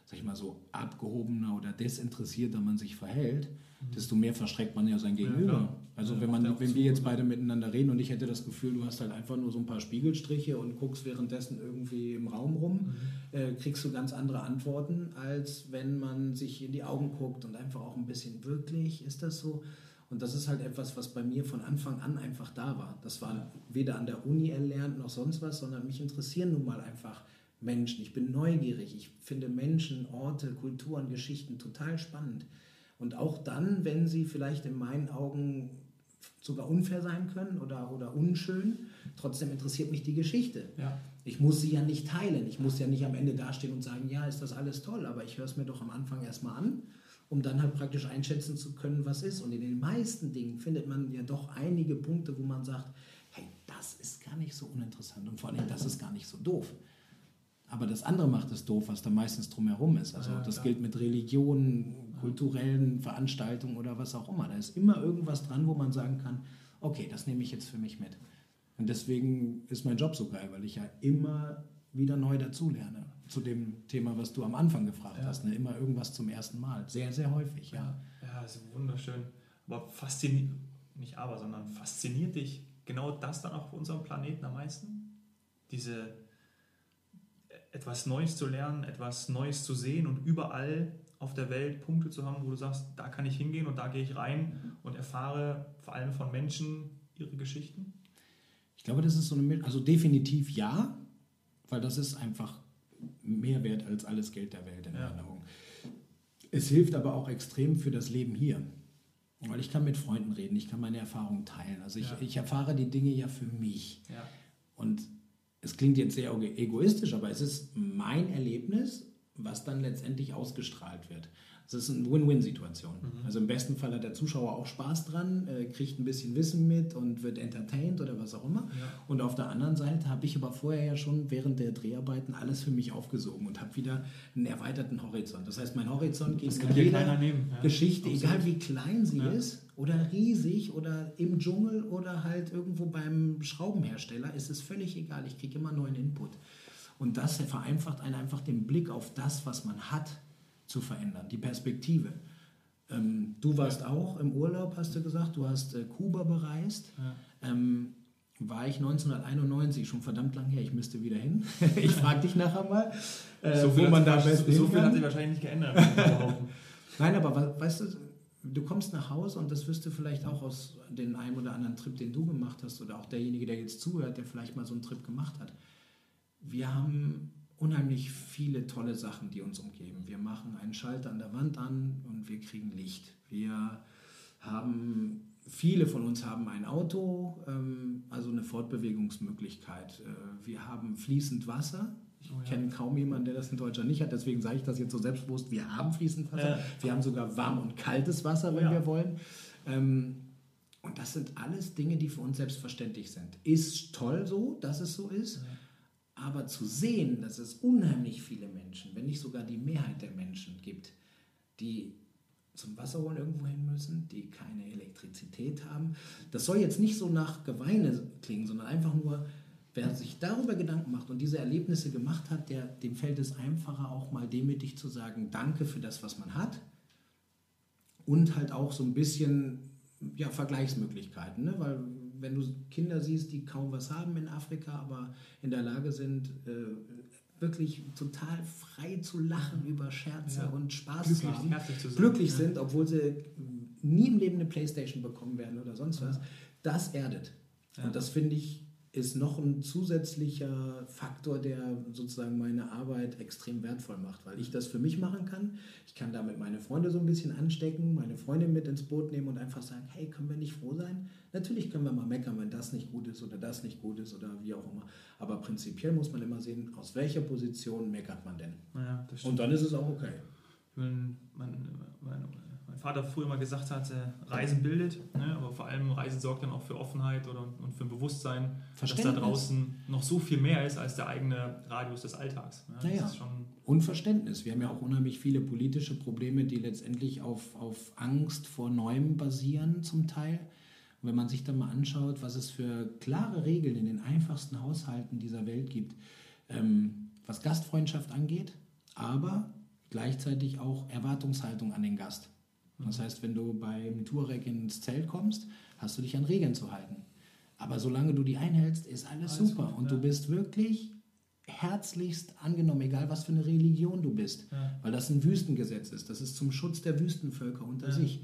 sag ich mal so, abgehobener oder desinteressierter man sich verhält, desto mehr verschreckt man ja sein Gegenüber. klar. also Ja, wenn, ja man, wenn wir jetzt beide miteinander reden und ich hätte das Gefühl, du hast halt einfach nur so ein paar Spiegelstriche und guckst währenddessen irgendwie im Raum rum, äh, kriegst du ganz andere Antworten, als wenn man sich in die Augen guckt und einfach auch ein bisschen wirklich, ist das so? Und das ist halt etwas, was bei mir von Anfang an einfach da war. Das war weder an der Uni erlernt noch sonst was, sondern mich interessieren nun mal einfach Menschen. Ich bin neugierig. Ich finde Menschen, Orte, Kulturen, Geschichten total spannend. Und auch dann, wenn sie vielleicht in meinen Augen sogar unfair sein können oder, oder unschön, trotzdem interessiert mich die Geschichte. Ja. Ich muss sie ja nicht teilen. Ich muss ja nicht am Ende dastehen und sagen, ja, ist das alles toll, aber ich höre es mir doch am Anfang erstmal an um dann halt praktisch einschätzen zu können, was ist. Und in den meisten Dingen findet man ja doch einige Punkte, wo man sagt, hey, das ist gar nicht so uninteressant und vor allem, das ist gar nicht so doof. Aber das andere macht es doof, was da meistens drumherum ist. Also das gilt mit Religionen, kulturellen Veranstaltungen oder was auch immer. Da ist immer irgendwas dran, wo man sagen kann, okay, das nehme ich jetzt für mich mit. Und deswegen ist mein Job so geil, weil ich ja immer wieder neu dazulerne. Zu dem Thema, was du am Anfang gefragt Ja. hast. Ne? Immer irgendwas zum ersten Mal. Sehr, sehr häufig, ja. Ja, ja, ist wunderschön. Aber fasziniert, nicht aber, sondern fasziniert dich genau das dann auch auf unserem Planeten am meisten? Diese etwas Neues zu lernen, etwas Neues zu sehen und überall auf der Welt Punkte zu haben, wo du sagst, da kann ich hingehen und da gehe ich rein und erfahre vor allem von Menschen ihre Geschichten? Ich glaube, das ist so eine. Also definitiv ja, weil das ist einfach mehr wert als alles Geld der Welt in Ja. meinen Augen. Es hilft aber auch extrem für das Leben hier. Weil ich kann mit Freunden reden, ich kann meine Erfahrungen teilen. Also ich, Ja. ich erfahre die Dinge ja für mich. Ja. Und es klingt jetzt sehr ego- egoistisch, aber es ist mein Erlebnis, was dann letztendlich ausgestrahlt wird. Es ist eine Win-Win-Situation. Also im besten Fall hat der Zuschauer auch Spaß dran, äh, kriegt ein bisschen Wissen mit und wird entertained oder was auch immer. Ja. Und auf der anderen Seite habe ich aber vorher ja schon während der Dreharbeiten alles für mich aufgesogen und habe wieder einen erweiterten Horizont. Das heißt, mein Horizont geht Das dir jeder nehmen. Ja. Geschichte, Absolut. egal wie klein sie Ja. ist oder riesig oder im Dschungel oder halt irgendwo beim Schraubenhersteller, ist es völlig egal. Ich kriege immer neuen Input. Und das vereinfacht einen einfach den Blick auf das, was man hat, zu verändern, die Perspektive. Ähm, du warst auch im Urlaub, hast du gesagt, du hast äh, Kuba bereist. Ja. Ähm, war ich 1991, schon verdammt lang her, ich müsste wieder hin. ich frage dich nachher mal, äh, So wo man da am so, so viel hat sich wahrscheinlich nicht geändert. Nein, aber we- weißt du, du kommst nach Hause und das wirst du vielleicht auch aus den einem oder anderen Trip, den du gemacht hast, oder auch derjenige, der jetzt zuhört, der vielleicht mal so einen Trip gemacht hat. Wir haben unheimlich viele tolle Sachen, die uns umgeben. Wir machen einen Schalter an der Wand an und wir kriegen Licht. Wir haben, viele von uns haben ein Auto, ähm, also eine Fortbewegungsmöglichkeit. Äh, wir haben fließend Wasser. Ich Oh ja. kenne kaum jemanden, der das in Deutschland nicht hat, deswegen sage ich das jetzt so selbstbewusst. Wir haben fließend Wasser. Ja. Wir haben sogar warm und kaltes Wasser, wenn Ja. wir wollen. Ähm, und das sind alles Dinge, die für uns selbstverständlich sind. Ist toll so, dass es so ist. Aber zu sehen, dass es unheimlich viele Menschen, wenn nicht sogar die Mehrheit der Menschen gibt, die zum Wasser holen irgendwo hin müssen, die keine Elektrizität haben. Das soll jetzt nicht so nach Geweine klingen, sondern einfach nur, wer sich darüber Gedanken macht und diese Erlebnisse gemacht hat, der, dem fällt es einfacher, auch mal demütig zu sagen, danke für das, was man hat. Und halt auch so ein bisschen ja, Vergleichsmöglichkeiten, ne? weil wenn du Kinder siehst, die kaum was haben in Afrika, aber in der Lage sind, äh, wirklich total frei zu lachen über Scherze Ja. und Spaß Glücklich, zu haben, zu sein. glücklich Ja. sind, obwohl sie nie im Leben eine Playstation bekommen werden oder sonst was, das erdet. Ja. Und das finde ich ist noch ein zusätzlicher Faktor, der sozusagen meine Arbeit extrem wertvoll macht, weil ich das für mich machen kann. Ich kann damit meine Freunde so ein bisschen anstecken, meine Freundin mit ins Boot nehmen und einfach sagen, hey, können wir nicht froh sein? Natürlich können wir mal meckern, wenn das nicht gut ist oder das nicht gut ist oder wie auch immer. Aber prinzipiell muss man immer sehen, aus welcher Position meckert man denn? Ja. Und dann ist es auch okay. wenn mein, mein, mein Vater früher mal gesagt hat, Reisen bildet, ne? aber vor allem Reisen sorgt dann auch für Offenheit oder, und für ein Bewusstsein, dass da draußen noch so viel mehr ist als der eigene Radius des Alltags. Ne? Naja. Das ist schon, Und Verständnis. Wir haben ja auch unheimlich viele politische Probleme, die letztendlich auf, auf Angst vor Neuem basieren zum Teil. Und wenn man sich dann mal anschaut, was es für klare Regeln in den einfachsten Haushalten dieser Welt gibt, ähm, was Gastfreundschaft angeht, aber gleichzeitig auch Erwartungshaltung an den Gast. Das heißt, wenn du beim Touareg ins Zelt kommst, hast du dich an Regeln zu halten. Aber solange du die einhältst, ist alles, Alles super. gut, und ja. du bist wirklich herzlichst angenommen, egal was für eine Religion du bist. ja. Weil das ein Wüstengesetz ist. Das ist zum Schutz der Wüstenvölker unter Ja. sich.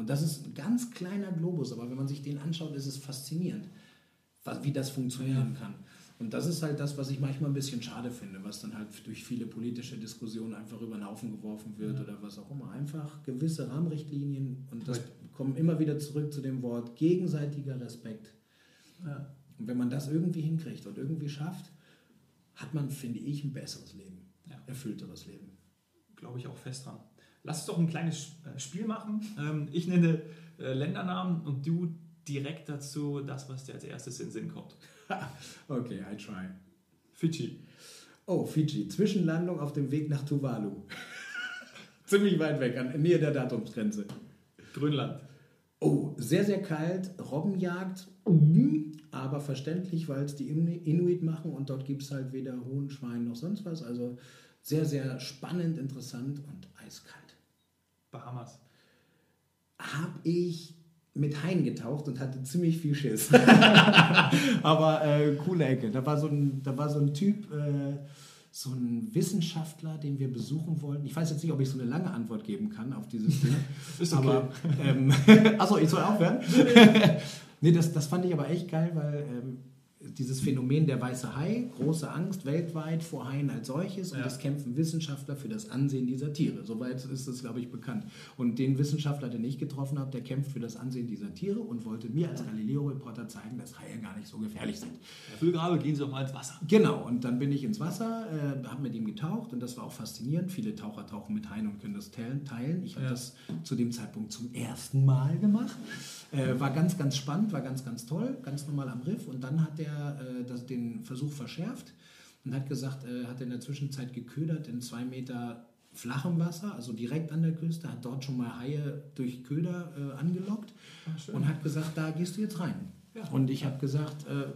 Und das ist ein ganz kleiner Globus, aber wenn man sich den anschaut, ist es faszinierend, wie das funktionieren kann. Und das ist halt das, was ich manchmal ein bisschen schade finde, was dann halt durch viele politische Diskussionen einfach über den Haufen geworfen wird ja. oder was auch immer. Einfach gewisse Rahmenrichtlinien und das kommen immer wieder zurück zu dem Wort gegenseitiger Respekt. Ja. Und wenn man das irgendwie hinkriegt und irgendwie schafft, hat man, finde ich, ein besseres Leben, ja. erfüllteres Leben. Glaube ich auch fest dran. Lass uns doch ein kleines äh, Spiel machen. Ähm, ich nenne äh, Ländernamen und du direkt dazu das, was dir als erstes in den Sinn kommt. okay, I try. Fidschi. Oh, Fidschi. Zwischenlandung auf dem Weg nach Tuvalu. Ziemlich weit weg, an Nähe der Datumsgrenze. Grönland. Oh, sehr, sehr kalt. Robbenjagd. Aber verständlich, weil es die Inuit machen und dort gibt es halt weder Huhn, Schwein noch sonst was. Also sehr, sehr spannend, interessant und eiskalt. Bahamas. Habe ich mit Haien getaucht und hatte ziemlich viel Schiss. Aber äh, coole Ecke. Da war so ein, da war so ein Typ, äh, so ein Wissenschaftler, den wir besuchen wollten. Ich weiß jetzt nicht, ob ich so eine lange Antwort geben kann auf dieses Ding. Ist okay. Aber, ähm, achso, ich soll aufhören? nee, das, das fand ich aber echt geil, weil ähm, dieses Phänomen der weiße Hai, große Angst weltweit vor Haien als solches und es kämpfen Wissenschaftler für das Ansehen dieser Tiere. Soweit ist es, glaube ich, bekannt. Und den Wissenschaftler, den ich getroffen habe, der kämpft für das Ansehen dieser Tiere und wollte mir als Galileo-Reporter zeigen, dass Haie gar nicht so gefährlich sind. Herr Füllgrabe, gehen Sie doch mal ins Wasser. Genau, und dann bin ich ins Wasser, äh, habe mit ihm getaucht und das war auch faszinierend. Viele Taucher tauchen mit Haien und können das teilen. Ich habe ja. das zu dem Zeitpunkt zum ersten Mal gemacht. Äh, war ganz, ganz spannend, war ganz, ganz toll, ganz normal am Riff. Und dann hat er äh, das, den Versuch verschärft und hat gesagt, äh, hat in der Zwischenzeit geködert in zwei Meter flachem Wasser, also direkt an der Küste, hat dort schon mal Haie durch Köder äh, angelockt Ach, und hat gesagt, da gehst du jetzt rein. Ja. Und ich habe gesagt, äh,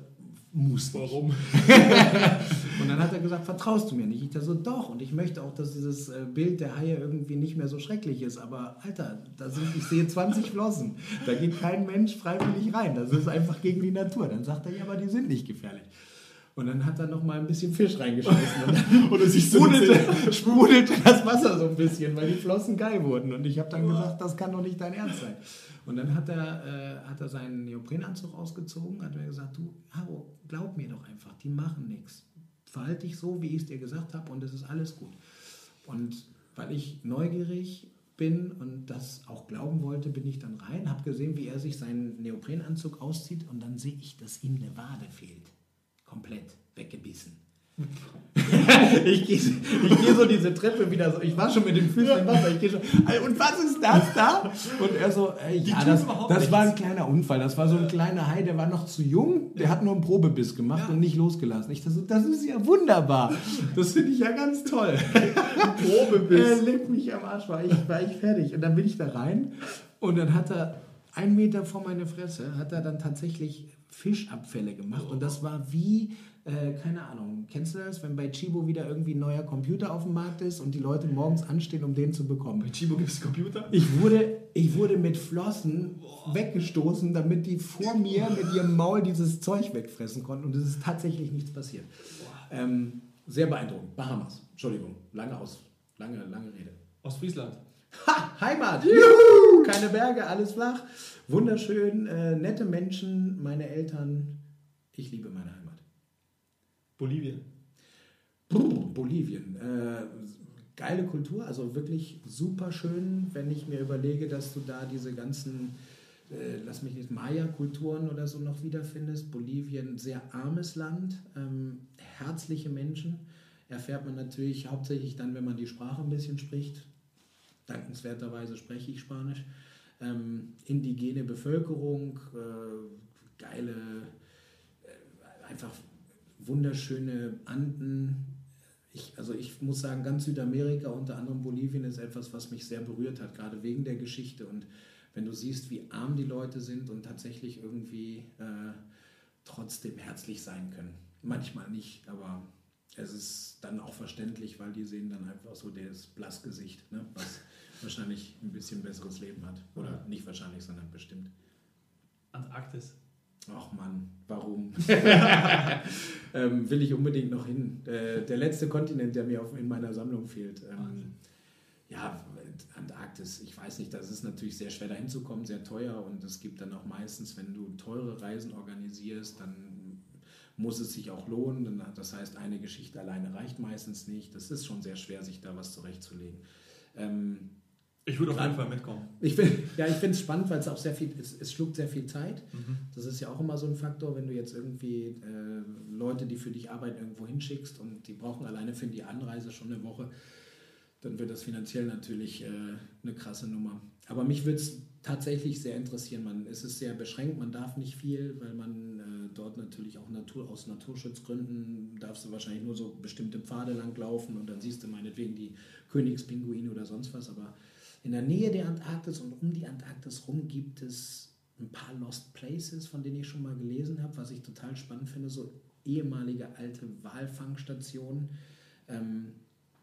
muss. Warum? und dann hat er gesagt, vertraust du mir nicht? Ich dachte so, doch. Und ich möchte auch, dass dieses äh, Bild der Haie irgendwie nicht mehr so schrecklich ist. Aber Alter, da sind, ich sehe 20 Flossen. Da geht kein Mensch freiwillig rein. Das ist einfach gegen die Natur. Dann sagt er, ja, aber die sind nicht gefährlich. Und dann hat er noch mal ein bisschen Fisch reingeschmissen. Und dann Oder sich sprudelte, sprudelte das Wasser so ein bisschen, weil die Flossen geil wurden. Und ich habe dann gesagt, das kann doch nicht dein Ernst sein. Und dann hat er, äh, hat er seinen Neoprenanzug ausgezogen, hat mir gesagt, du, Haro, glaub mir doch einfach, die machen nichts. Verhalte dich so, wie ich es dir gesagt habe und es ist alles gut. Und weil ich neugierig bin und das auch glauben wollte, bin ich dann rein, habe gesehen, wie er sich seinen Neoprenanzug auszieht und dann sehe ich, dass ihm eine Wade fehlt. Komplett weggebissen. ich gehe geh so diese Treppe wieder so. Ich war schon mit den Füßen im Wasser. Ich gehe schon. Und was ist das da? Und er so, äh, ja, das, das war ein kleiner Unfall. Das war so ein kleiner Hai, der war noch zu jung. Der hat nur einen Probebiss gemacht ja. und nicht losgelassen. Ich dachte, das ist ja wunderbar. Das finde ich ja ganz toll. Probebiss. Er legt mich am Arsch, war ich, war ich fertig. Und dann bin ich da rein und dann hat er einen Meter vor meine Fresse, hat er dann tatsächlich Fischabfälle gemacht. Und das war wie äh, keine Ahnung, kennst du das, wenn bei Chibo wieder irgendwie ein neuer Computer auf dem Markt ist und die Leute morgens anstehen, um den zu bekommen? Bei Chibo gibt es Computer? Ich wurde, ich wurde mit Flossen Boah. weggestoßen, damit die vor mir mit ihrem Maul dieses Zeug wegfressen konnten und es ist tatsächlich nichts passiert. Ähm, sehr beeindruckend. Bahamas, Entschuldigung, lange aus, lange, lange Rede. Ostfriesland. Ha, Heimat! Juhu! Keine Berge, alles flach. Wunderschön, äh, nette Menschen, meine Eltern. Ich liebe meine Heimat. Bolivien. Bolivien. Äh, geile Kultur, also wirklich super schön, wenn ich mir überlege, dass du da diese ganzen, äh, lass mich nicht, Maya-Kulturen oder so noch wiederfindest. Bolivien, sehr armes Land, ähm, herzliche Menschen. Erfährt man natürlich hauptsächlich dann, wenn man die Sprache ein bisschen spricht. Dankenswerterweise spreche ich Spanisch. Ähm, indigene Bevölkerung, äh, geile, äh, einfach wunderschöne Anden. Ich, also ich muss sagen, ganz Südamerika, unter anderem Bolivien, ist etwas, was mich sehr berührt hat, gerade wegen der Geschichte. Und wenn du siehst, wie arm die Leute sind und tatsächlich irgendwie äh, trotzdem herzlich sein können. Manchmal nicht, aber es ist dann auch verständlich, weil die sehen dann einfach so das Blassgesicht, ne? was wahrscheinlich ein bisschen besseres Leben hat. Oder nicht wahrscheinlich, sondern bestimmt. Antarktis. Ach Mann, warum? ähm, will ich unbedingt noch hin. Äh, der letzte Kontinent, der mir auf, in meiner Sammlung fehlt. Ähm, ja, Antarktis, ich weiß nicht, das ist natürlich sehr schwer dahin zu kommen, sehr teuer und es gibt dann auch meistens, wenn du teure Reisen organisierst, dann muss es sich auch lohnen. Das heißt, eine Geschichte alleine reicht meistens nicht. Das ist schon sehr schwer, sich da was zurechtzulegen. Ähm, ich würde auf jeden Fall mitkommen. Ich find, ja, ich finde es spannend, weil es auch sehr viel, es, es schluckt sehr viel Zeit. Mhm. Das ist ja auch immer so ein Faktor, wenn du jetzt irgendwie äh, Leute, die für dich arbeiten, irgendwo hinschickst und die brauchen alleine für die Anreise schon eine Woche, dann wird das finanziell natürlich äh, eine krasse Nummer. Aber mich würde es tatsächlich sehr interessieren. Man, es ist sehr beschränkt, man darf nicht viel, weil man äh, dort natürlich auch Natur, aus Naturschutzgründen darfst du wahrscheinlich nur so bestimmte Pfade langlaufen und dann siehst du meinetwegen die Königspinguine oder sonst was. Aber in der Nähe der Antarktis und um die Antarktis rum gibt es ein paar Lost Places, von denen ich schon mal gelesen habe, was ich total spannend finde, so ehemalige alte Walfangstationen. Ähm,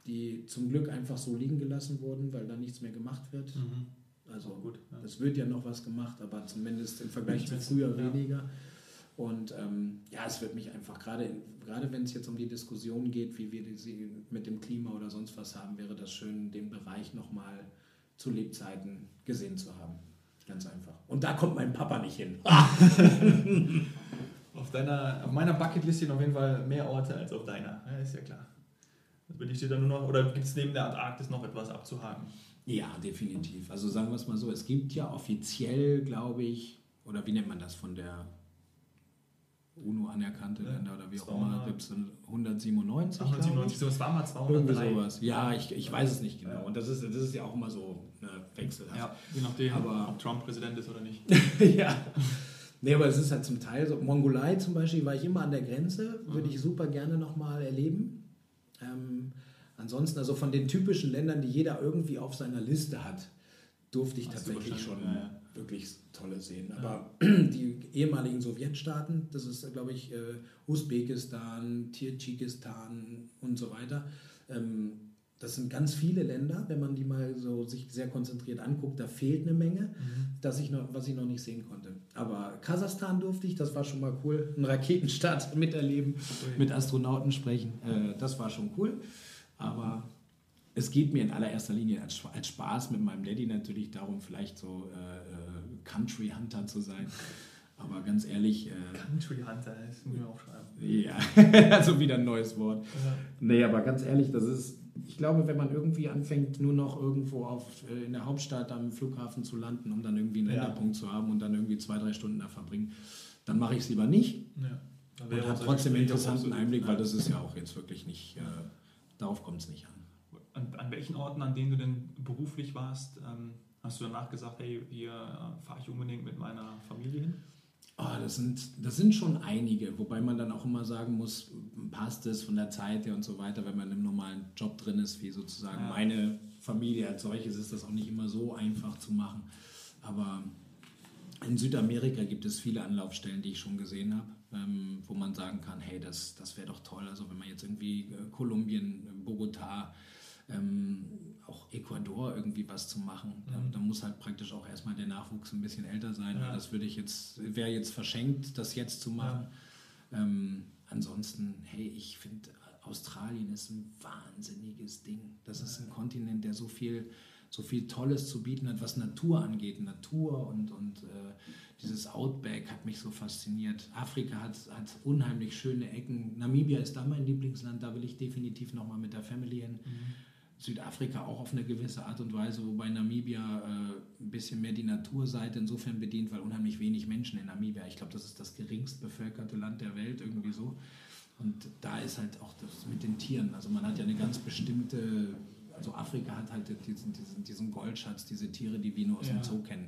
die zum Glück einfach so liegen gelassen wurden, weil da nichts mehr gemacht wird. Mhm. Also gut, ja. es wird ja noch was gemacht, aber zumindest im Vergleich zu früher ja. weniger. Und ähm, ja, es wird mich einfach, gerade, gerade wenn es jetzt um die Diskussion geht, wie wir sie mit dem Klima oder sonst was haben, wäre das schön, den Bereich nochmal zu Lebzeiten gesehen zu haben. Ganz einfach. Und da kommt mein Papa nicht hin. auf, deiner, auf meiner Bucketlist sind auf jeden Fall mehr Orte als auf deiner. Ja, ist ja klar. Bin ich dir dann nur noch, oder gibt es neben der Antarktis noch etwas abzuhaken? Ja, definitiv. Also sagen wir es mal so, es gibt ja offiziell, glaube ich, oder wie nennt man das von der UNO anerkannte ja, Länder oder wie auch immer, gibt es 197. 197, so, es war mal 203. Irgendwie sowas. Ja, ich, ich weiß es nicht genau. Und das ist, das ist ja auch immer so eine wechselhaft. Ja, je nachdem, aber, ob Trump Präsident ist oder nicht. ja. Nee, aber es ist halt zum Teil so. Mongolei zum Beispiel war ich immer an der Grenze, würde mhm. ich super gerne nochmal erleben. Ähm, ansonsten, also von den typischen Ländern, die jeder irgendwie auf seiner Liste hat, durfte ich Hast tatsächlich schon ja, ja. wirklich tolle sehen. Aber ja. die ehemaligen Sowjetstaaten, das ist, glaube ich, äh, Usbekistan, Tadschikistan und so weiter. Ähm, das sind ganz viele Länder, wenn man die mal so sich sehr konzentriert anguckt, da fehlt eine Menge, mhm. dass ich noch, was ich noch nicht sehen konnte. Aber Kasachstan durfte ich, das war schon mal cool. Einen Raketenstart miterleben, mit Astronauten sprechen, äh, das war schon cool. Aber es geht mir in allererster Linie als, als Spaß mit meinem Daddy natürlich darum, vielleicht so äh, äh Country Hunter zu sein. Aber ganz ehrlich. Äh, Country Hunter, das muss ich mir aufschreiben. Ja, also wieder ein neues Wort. Ja. Nee, aber ganz ehrlich, das ist, ich glaube, wenn man irgendwie anfängt, nur noch irgendwo auf, äh, in der Hauptstadt am Flughafen zu landen, um dann irgendwie einen ja. Länderpunkt zu haben und dann irgendwie zwei, drei Stunden da verbringen, dann mache ich es lieber nicht. Ja. Und habe trotzdem einen interessanten Einblick, weil das ist ja auch jetzt wirklich nicht, äh, darauf kommt es nicht an. an. An welchen Orten, an denen du denn beruflich warst, ähm, hast du danach gesagt, hey, hier äh, fahre ich unbedingt mit meiner Familie hin? Oh, das, sind, das sind schon einige, wobei man dann auch immer sagen muss, passt es von der Zeit her und so weiter, wenn man im normalen Job drin ist, wie sozusagen ja. meine Familie als solches, ist das auch nicht immer so einfach zu machen. Aber in Südamerika gibt es viele Anlaufstellen, die ich schon gesehen habe, ähm, wo man sagen kann, hey, das, das wäre doch toll. Also wenn man jetzt irgendwie äh, Kolumbien, Bogotá, ähm, auch Ecuador irgendwie was zu machen. Mhm. da, muss halt praktisch auch erstmal der Nachwuchs ein bisschen älter sein. Ja. Das würde ich jetzt, wäre jetzt verschenkt, das jetzt zu machen. Ja. Ähm, ansonsten, hey, ich finde, Australien ist ein wahnsinniges Ding. Das ja. ist ein Kontinent, der so viel, so viel Tolles zu bieten hat, was Natur angeht. Natur und, und äh, dieses Outback hat mich so fasziniert. Afrika hat, hat unheimlich schöne Ecken. Namibia ist da mein Lieblingsland, da will ich definitiv nochmal mit der Family hin. Mhm. Südafrika auch auf eine gewisse Art und Weise, wobei Namibia äh, ein bisschen mehr die Naturseite insofern bedient, weil unheimlich wenig Menschen in Namibia. Ich glaube, das ist das geringst bevölkerte Land der Welt, irgendwie so. Und da ist halt auch das mit den Tieren. Also man hat ja eine ganz bestimmte, also Afrika hat halt diesen, diesen, diesen Goldschatz, diese Tiere, die wir nur aus ja. dem Zoo kennen.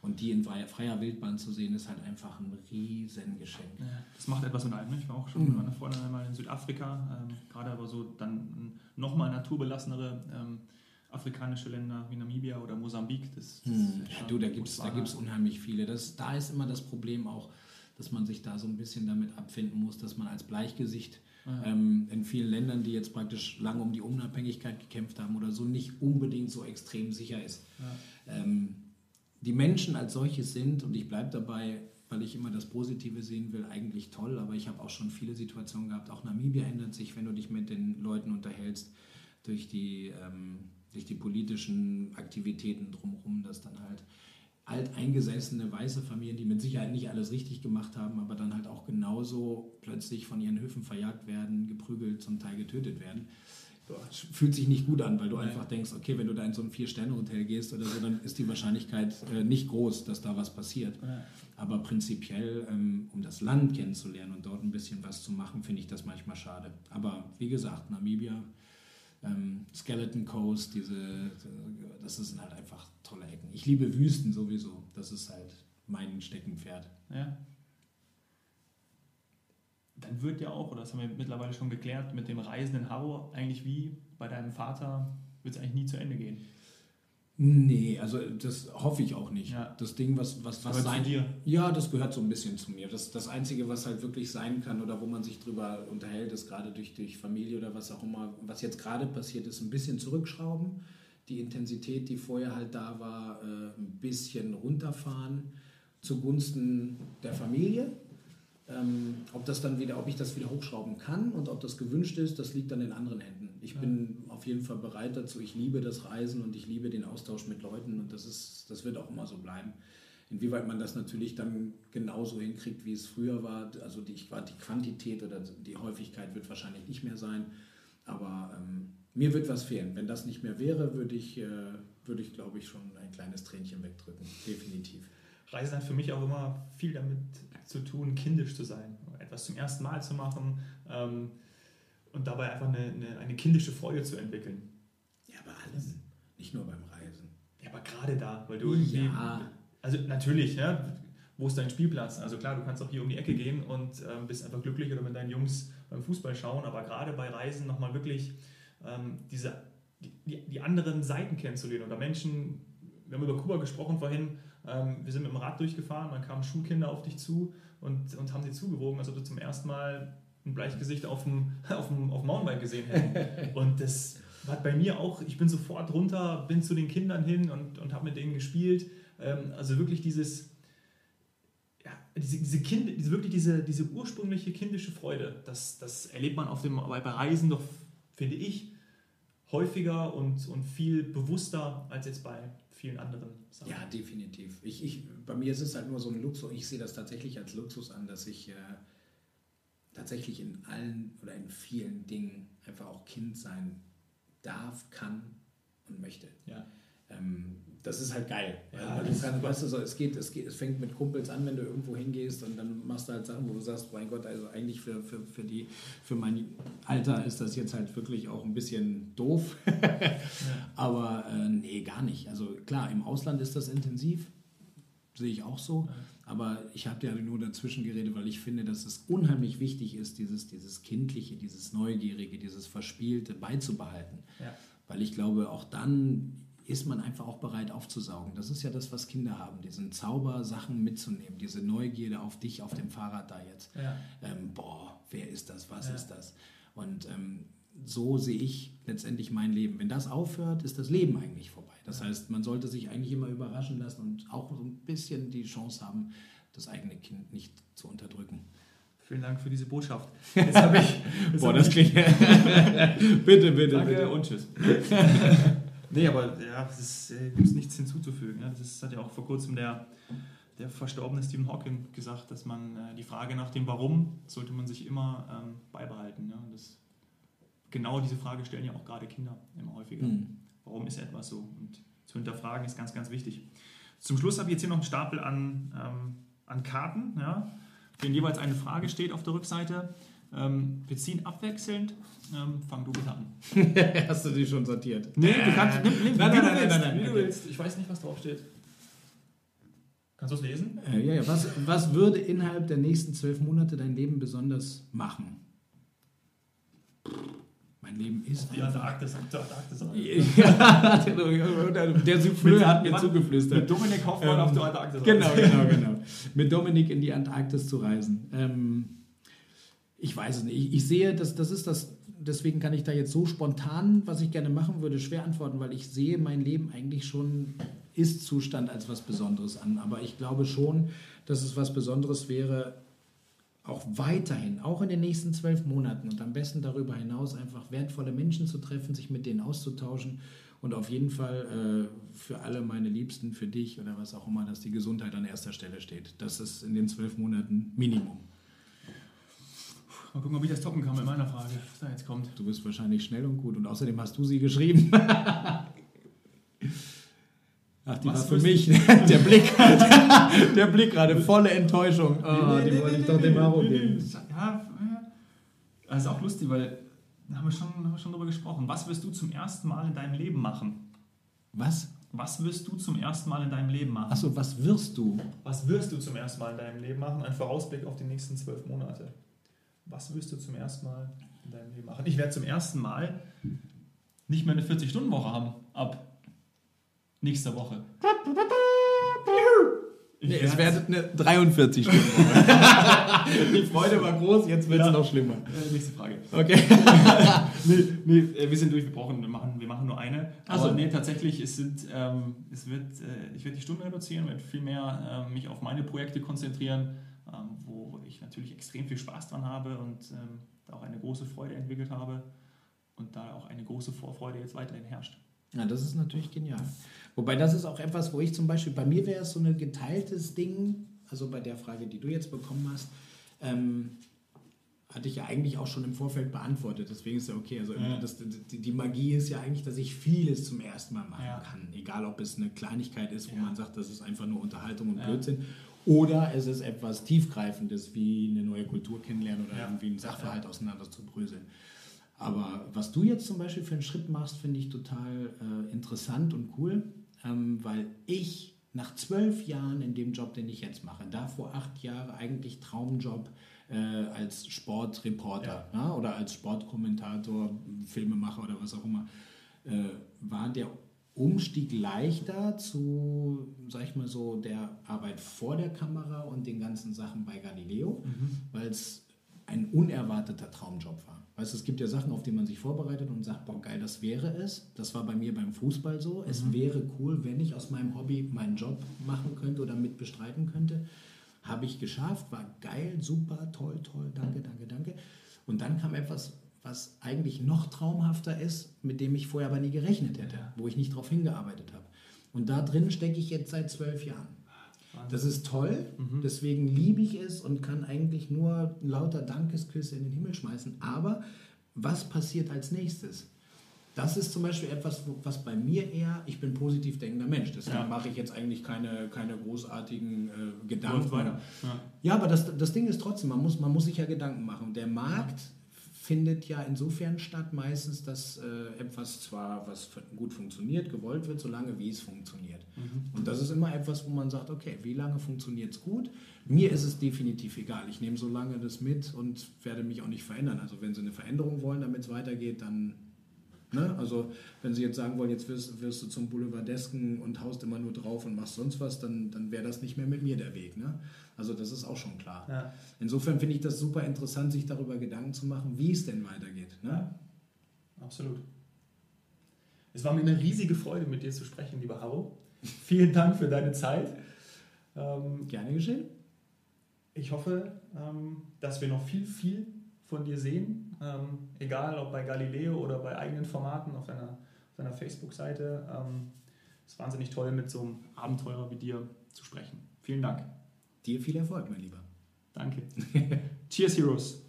Und die in freier Wildbahn zu sehen, ist halt einfach ein Riesengeschenk. Ja, das macht etwas mit einem. Ne? Ich war auch schon mit meiner Freundin einmal in Südafrika, ähm, gerade aber so dann nochmal naturbelassenere ähm, afrikanische Länder wie Namibia oder Mosambik. Das, das mhm. ja, du, da gibt es da gibt's unheimlich viele. Das, da ist immer das Problem auch, dass man sich da so ein bisschen damit abfinden muss, dass man als Bleichgesicht ja. ähm, in vielen Ländern, die jetzt praktisch lange um die Unabhängigkeit gekämpft haben oder so, nicht unbedingt so extrem sicher ist. Ja. Ähm, die Menschen als solches sind, und ich bleibe dabei, weil ich immer das Positive sehen will, eigentlich toll, aber ich habe auch schon viele Situationen gehabt, auch Namibia ändert sich, wenn du dich mit den Leuten unterhältst, durch die, ähm, durch die politischen Aktivitäten drumherum, dass dann halt alteingesessene weiße Familien, die mit Sicherheit nicht alles richtig gemacht haben, aber dann halt auch genauso plötzlich von ihren Höfen verjagt werden, geprügelt, zum Teil getötet werden. Fühlt sich nicht gut an, weil du einfach denkst, okay, wenn du da in so ein Vier-Sterne-Hotel gehst oder so, dann ist die Wahrscheinlichkeit äh, nicht groß, dass da was passiert. Aber prinzipiell, ähm, um das Land kennenzulernen und dort ein bisschen was zu machen, finde ich das manchmal schade. Aber wie gesagt, Namibia, ähm, Skeleton Coast, diese, das sind halt einfach tolle Ecken. Ich liebe Wüsten sowieso. Das ist halt mein Steckenpferd. Ja. Dann wird ja auch, oder das haben wir mittlerweile schon geklärt, mit dem reisenden Harro eigentlich wie bei deinem Vater, wird es eigentlich nie zu Ende gehen. Nee, also das hoffe ich auch nicht. Ja. Das Ding, was, was, was sein. Zu dir. Ja, das gehört so ein bisschen zu mir. Das, das Einzige, was halt wirklich sein kann oder wo man sich drüber unterhält, ist gerade durch, durch Familie oder was auch immer, was jetzt gerade passiert ist, ein bisschen zurückschrauben. Die Intensität, die vorher halt da war, äh, ein bisschen runterfahren zugunsten der Familie. Ähm, ob das dann wieder, ob ich das wieder hochschrauben kann und ob das gewünscht ist, das liegt dann in anderen Händen. Ich ja. bin auf jeden Fall bereit dazu. Ich liebe das Reisen und ich liebe den Austausch mit Leuten und das ist, das wird auch immer so bleiben. Inwieweit man das natürlich dann genauso hinkriegt, wie es früher war, also die, die Quantität oder die Häufigkeit wird wahrscheinlich nicht mehr sein, aber ähm, mir wird was fehlen. Wenn das nicht mehr wäre, würde ich, äh, würde ich glaube ich, schon ein kleines Tränchen wegdrücken, definitiv. Reisen hat für mich auch immer viel damit zu tun, kindisch zu sein, etwas zum ersten Mal zu machen ähm, und dabei einfach eine, eine, eine, kindische Freude zu entwickeln. Ja, aber alles, nicht nur beim Reisen. Ja, aber gerade da, weil du irgendwie. Ja. Also natürlich, ja, wo ist dein Spielplatz? Also klar, du kannst auch hier um die Ecke gehen und ähm, bist einfach glücklich oder mit deinen Jungs beim Fußball schauen, aber gerade bei Reisen nochmal wirklich ähm, diese, die, die anderen Seiten kennenzulernen oder Menschen, wir haben über Kuba gesprochen vorhin, wir sind mit dem Rad durchgefahren, dann kamen Schulkinder auf dich zu und, und haben dir zugewogen, als ob du zum ersten Mal ein Bleichgesicht auf dem, auf dem, auf dem Mountainbike gesehen hättest. und das war bei mir auch, ich bin sofort runter, bin zu den Kindern hin und, und habe mit denen gespielt. Ähm, also wirklich dieses, ja, diese, diese, kind, diese, wirklich diese, diese ursprüngliche kindische Freude, das, das erlebt man auf dem, bei Reisen doch, finde ich, häufiger und, und viel bewusster als jetzt bei vielen anderen Sachen. Ja, definitiv. Ich, ich, bei mir ist es halt nur so ein Luxus. Ich sehe das tatsächlich als Luxus an, dass ich äh, tatsächlich in allen oder in vielen Dingen einfach auch Kind sein darf, kann und möchte. Ja. Ähm, das ist halt geil. Ja, du kannst, weißt du, so, es, geht, es, geht, es fängt mit Kumpels an, wenn du irgendwo hingehst und dann machst du halt Sachen, wo du sagst, mein Gott, also eigentlich für, für, für, die, für mein Alter ist das jetzt halt wirklich auch ein bisschen doof. ja. Aber äh, nee, gar nicht. Also klar, im Ausland ist das intensiv, sehe ich auch so. Ja. Aber ich habe ja nur dazwischen geredet, weil ich finde, dass es unheimlich wichtig ist, dieses, dieses Kindliche, dieses Neugierige, dieses Verspielte beizubehalten. Ja. Weil ich glaube, auch dann ist man einfach auch bereit aufzusaugen. Das ist ja das, was Kinder haben, diesen Zauber, Sachen mitzunehmen, diese Neugierde auf dich, auf dem Fahrrad da jetzt. Ja. Ähm, boah, wer ist das, was ja. ist das? Und ähm, so sehe ich letztendlich mein Leben. Wenn das aufhört, ist das Leben eigentlich vorbei. Das heißt, man sollte sich eigentlich immer überraschen lassen und auch so ein bisschen die Chance haben, das eigene Kind nicht zu unterdrücken. Vielen Dank für diese Botschaft. Jetzt habe ich. Boah, das klingt. bitte, bitte, Danke bitte. und tschüss. Nee, aber ja, es äh, gibt nichts hinzuzufügen. Ja. Das hat ja auch vor kurzem der, der verstorbene Stephen Hawking gesagt, dass man äh, die Frage nach dem Warum sollte man sich immer ähm, beibehalten. Ja. Das, genau diese Frage stellen ja auch gerade Kinder immer häufiger. Mhm. Warum ist etwas so? Und zu hinterfragen ist ganz, ganz wichtig. Zum Schluss habe ich jetzt hier noch einen Stapel an, ähm, an Karten, ja, denen jeweils eine Frage steht auf der Rückseite. Ähm, wir ziehen abwechselnd. Ähm, fang du bitte an. Hast du die schon sortiert? Nee, du kannst. Nimm, nimm, nein, nein, nein, nein, nein, Wie du willst. Ich weiß nicht, was drauf steht. Kannst du es lesen? Äh, ja, ja. Was, was würde innerhalb der nächsten zwölf Monate dein Leben besonders machen? Mein Leben ist. Die Antarktis. Antarktis ja, der Souffleur hat mir zugeflüstert. Mit Dominik Hoffmann ähm, auf der Antarktis. Genau, genau, genau. Mit Dominik in die Antarktis zu reisen. Ähm, ich weiß es nicht. Ich, ich, sehe, dass das ist das, deswegen kann ich da jetzt so spontan, was ich gerne machen würde, schwer antworten, weil ich sehe mein Leben eigentlich schon Ist-Zustand als was Besonderes an. Aber ich glaube schon, dass es was Besonderes wäre, auch weiterhin, auch in den nächsten zwölf Monaten und am besten darüber hinaus einfach wertvolle Menschen zu treffen, sich mit denen auszutauschen Und auf jeden Fall äh, für alle meine Liebsten, für dich oder was auch immer, dass die Gesundheit an erster Stelle steht. Das ist in den zwölf Monaten Minimum. Mal gucken, ob ich das toppen kann mit meiner Frage, was da jetzt kommt. Du bist wahrscheinlich schnell und gut und außerdem hast du sie geschrieben. Ach, die Was war für mich. Der Blick, der Blick gerade, volle Enttäuschung. Oh, die wollte ich doch dem Aro geben. Ja, ja. Also auch lustig, weil da haben wir, schon, haben wir schon drüber gesprochen. Was wirst du zum ersten Mal in deinem Leben machen? Was? Was wirst du zum ersten Mal in deinem Leben machen? Achso, was wirst du? Was wirst du zum ersten Mal in deinem Leben machen? Ein Vorausblick auf die nächsten zwölf Monate. Was wirst du zum ersten Mal in deinem Leben machen? Ich werde zum ersten Mal nicht mehr eine 40-Stunden-Woche haben. Ab nächster Woche. Ich Nee, es wird eine 43 Stunden. die Freude war groß, jetzt wird es Ja. noch schlimmer. Äh, nächste Frage. Okay. nee, nee, äh, wir sind durch, wir brauchen, wir machen, wir machen nur eine. Ach Aber so. nee, tatsächlich, es sind, ähm, es wird, äh, ich werde die Stunden reduzieren, werde viel mehr ähm, mich auf meine Projekte konzentrieren, wo ich natürlich extrem viel Spaß dran habe und ähm, da auch eine große Freude entwickelt habe und da auch eine große Vorfreude jetzt weiterhin herrscht. Ja, das ist natürlich genial. Wobei das ist auch etwas, wo ich zum Beispiel, bei mir wäre es so ein geteiltes Ding, also bei der Frage, die du jetzt bekommen hast, ähm, hatte ich ja eigentlich auch schon im Vorfeld beantwortet. Deswegen ist ja okay. Also Ja. das, die, die Magie ist ja eigentlich, dass ich vieles zum ersten Mal machen Ja. kann. Egal, ob es eine Kleinigkeit ist, wo Ja. man sagt, das ist einfach nur Unterhaltung und. Blödsinn. Oder es ist etwas Tiefgreifendes, wie eine neue Kultur kennenlernen oder Ja. irgendwie einen Sachverhalt auseinander zu bröseln. Aber was du jetzt zum Beispiel für einen Schritt machst, finde ich total äh, interessant und cool, ähm, weil ich nach zwölf Jahren in dem Job, den ich jetzt mache, da vor acht Jahren eigentlich Traumjob äh, als Sportreporter ja. oder als Sportkommentator, Filmemacher oder was auch immer, äh, war der Umstieg leichter zu, sag ich mal so, der Arbeit vor der Kamera und den ganzen Sachen bei Galileo, weil es ein unerwarteter Traumjob war. Weißt du, es gibt ja Sachen, auf die man sich vorbereitet und sagt, boah, geil, das wäre es. Das war bei mir beim Fußball so. Es wäre cool, wenn ich aus meinem Hobby meinen Job machen könnte oder mit bestreiten könnte. Habe ich geschafft, war geil, super, toll, toll, danke, danke, danke. Und dann kam etwas, was eigentlich noch traumhafter ist, mit dem ich vorher aber nie gerechnet hätte, Ja. wo ich nicht drauf hingearbeitet habe. Und da drin stecke ich jetzt seit zwölf Jahren. Das ist toll, deswegen liebe ich es und kann eigentlich nur lauter Dankesküsse in den Himmel schmeißen. Aber was passiert als nächstes? Das ist zum Beispiel etwas, was bei mir eher, ich bin positiv denkender Mensch, deswegen Ja. mache ich jetzt eigentlich keine, keine großartigen äh, Gedanken. Ja. Ja, aber das, das Ding ist trotzdem, man muss, man muss sich ja Gedanken machen. Der Markt findet ja insofern statt meistens, dass äh, etwas zwar, was gut funktioniert, gewollt wird, solange wie es funktioniert. Und das ist immer etwas, wo man sagt, okay, wie lange funktioniert es gut? Mir ist es definitiv egal. Ich nehme so lange das mit und werde mich auch nicht verändern. Also wenn Sie eine Veränderung wollen, damit es weitergeht, dann Ne? Also wenn Sie jetzt sagen wollen, jetzt wirst, wirst du zum Boulevardesken und haust immer nur drauf und machst sonst was, dann, dann wäre das nicht mehr mit mir der Weg. Ne? Also das ist auch schon klar. Ja. Insofern finde ich das super interessant, sich darüber Gedanken zu machen, wie es denn weitergeht. Ne? Ja, absolut. Es war mir eine riesige Freude, mit dir zu sprechen, lieber Harro. Vielen Dank für deine Zeit. Ähm, Gerne geschehen. ich hoffe, ähm, dass wir noch viel, viel von dir sehen, ähm, egal ob bei Galileo oder bei eigenen Formaten auf deiner, deiner Facebook-Seite. Ähm, es ist wahnsinnig toll, mit so einem Abenteurer wie dir zu sprechen. Vielen Dank. Dir viel Erfolg, mein Lieber. Danke. Cheers, Heroes.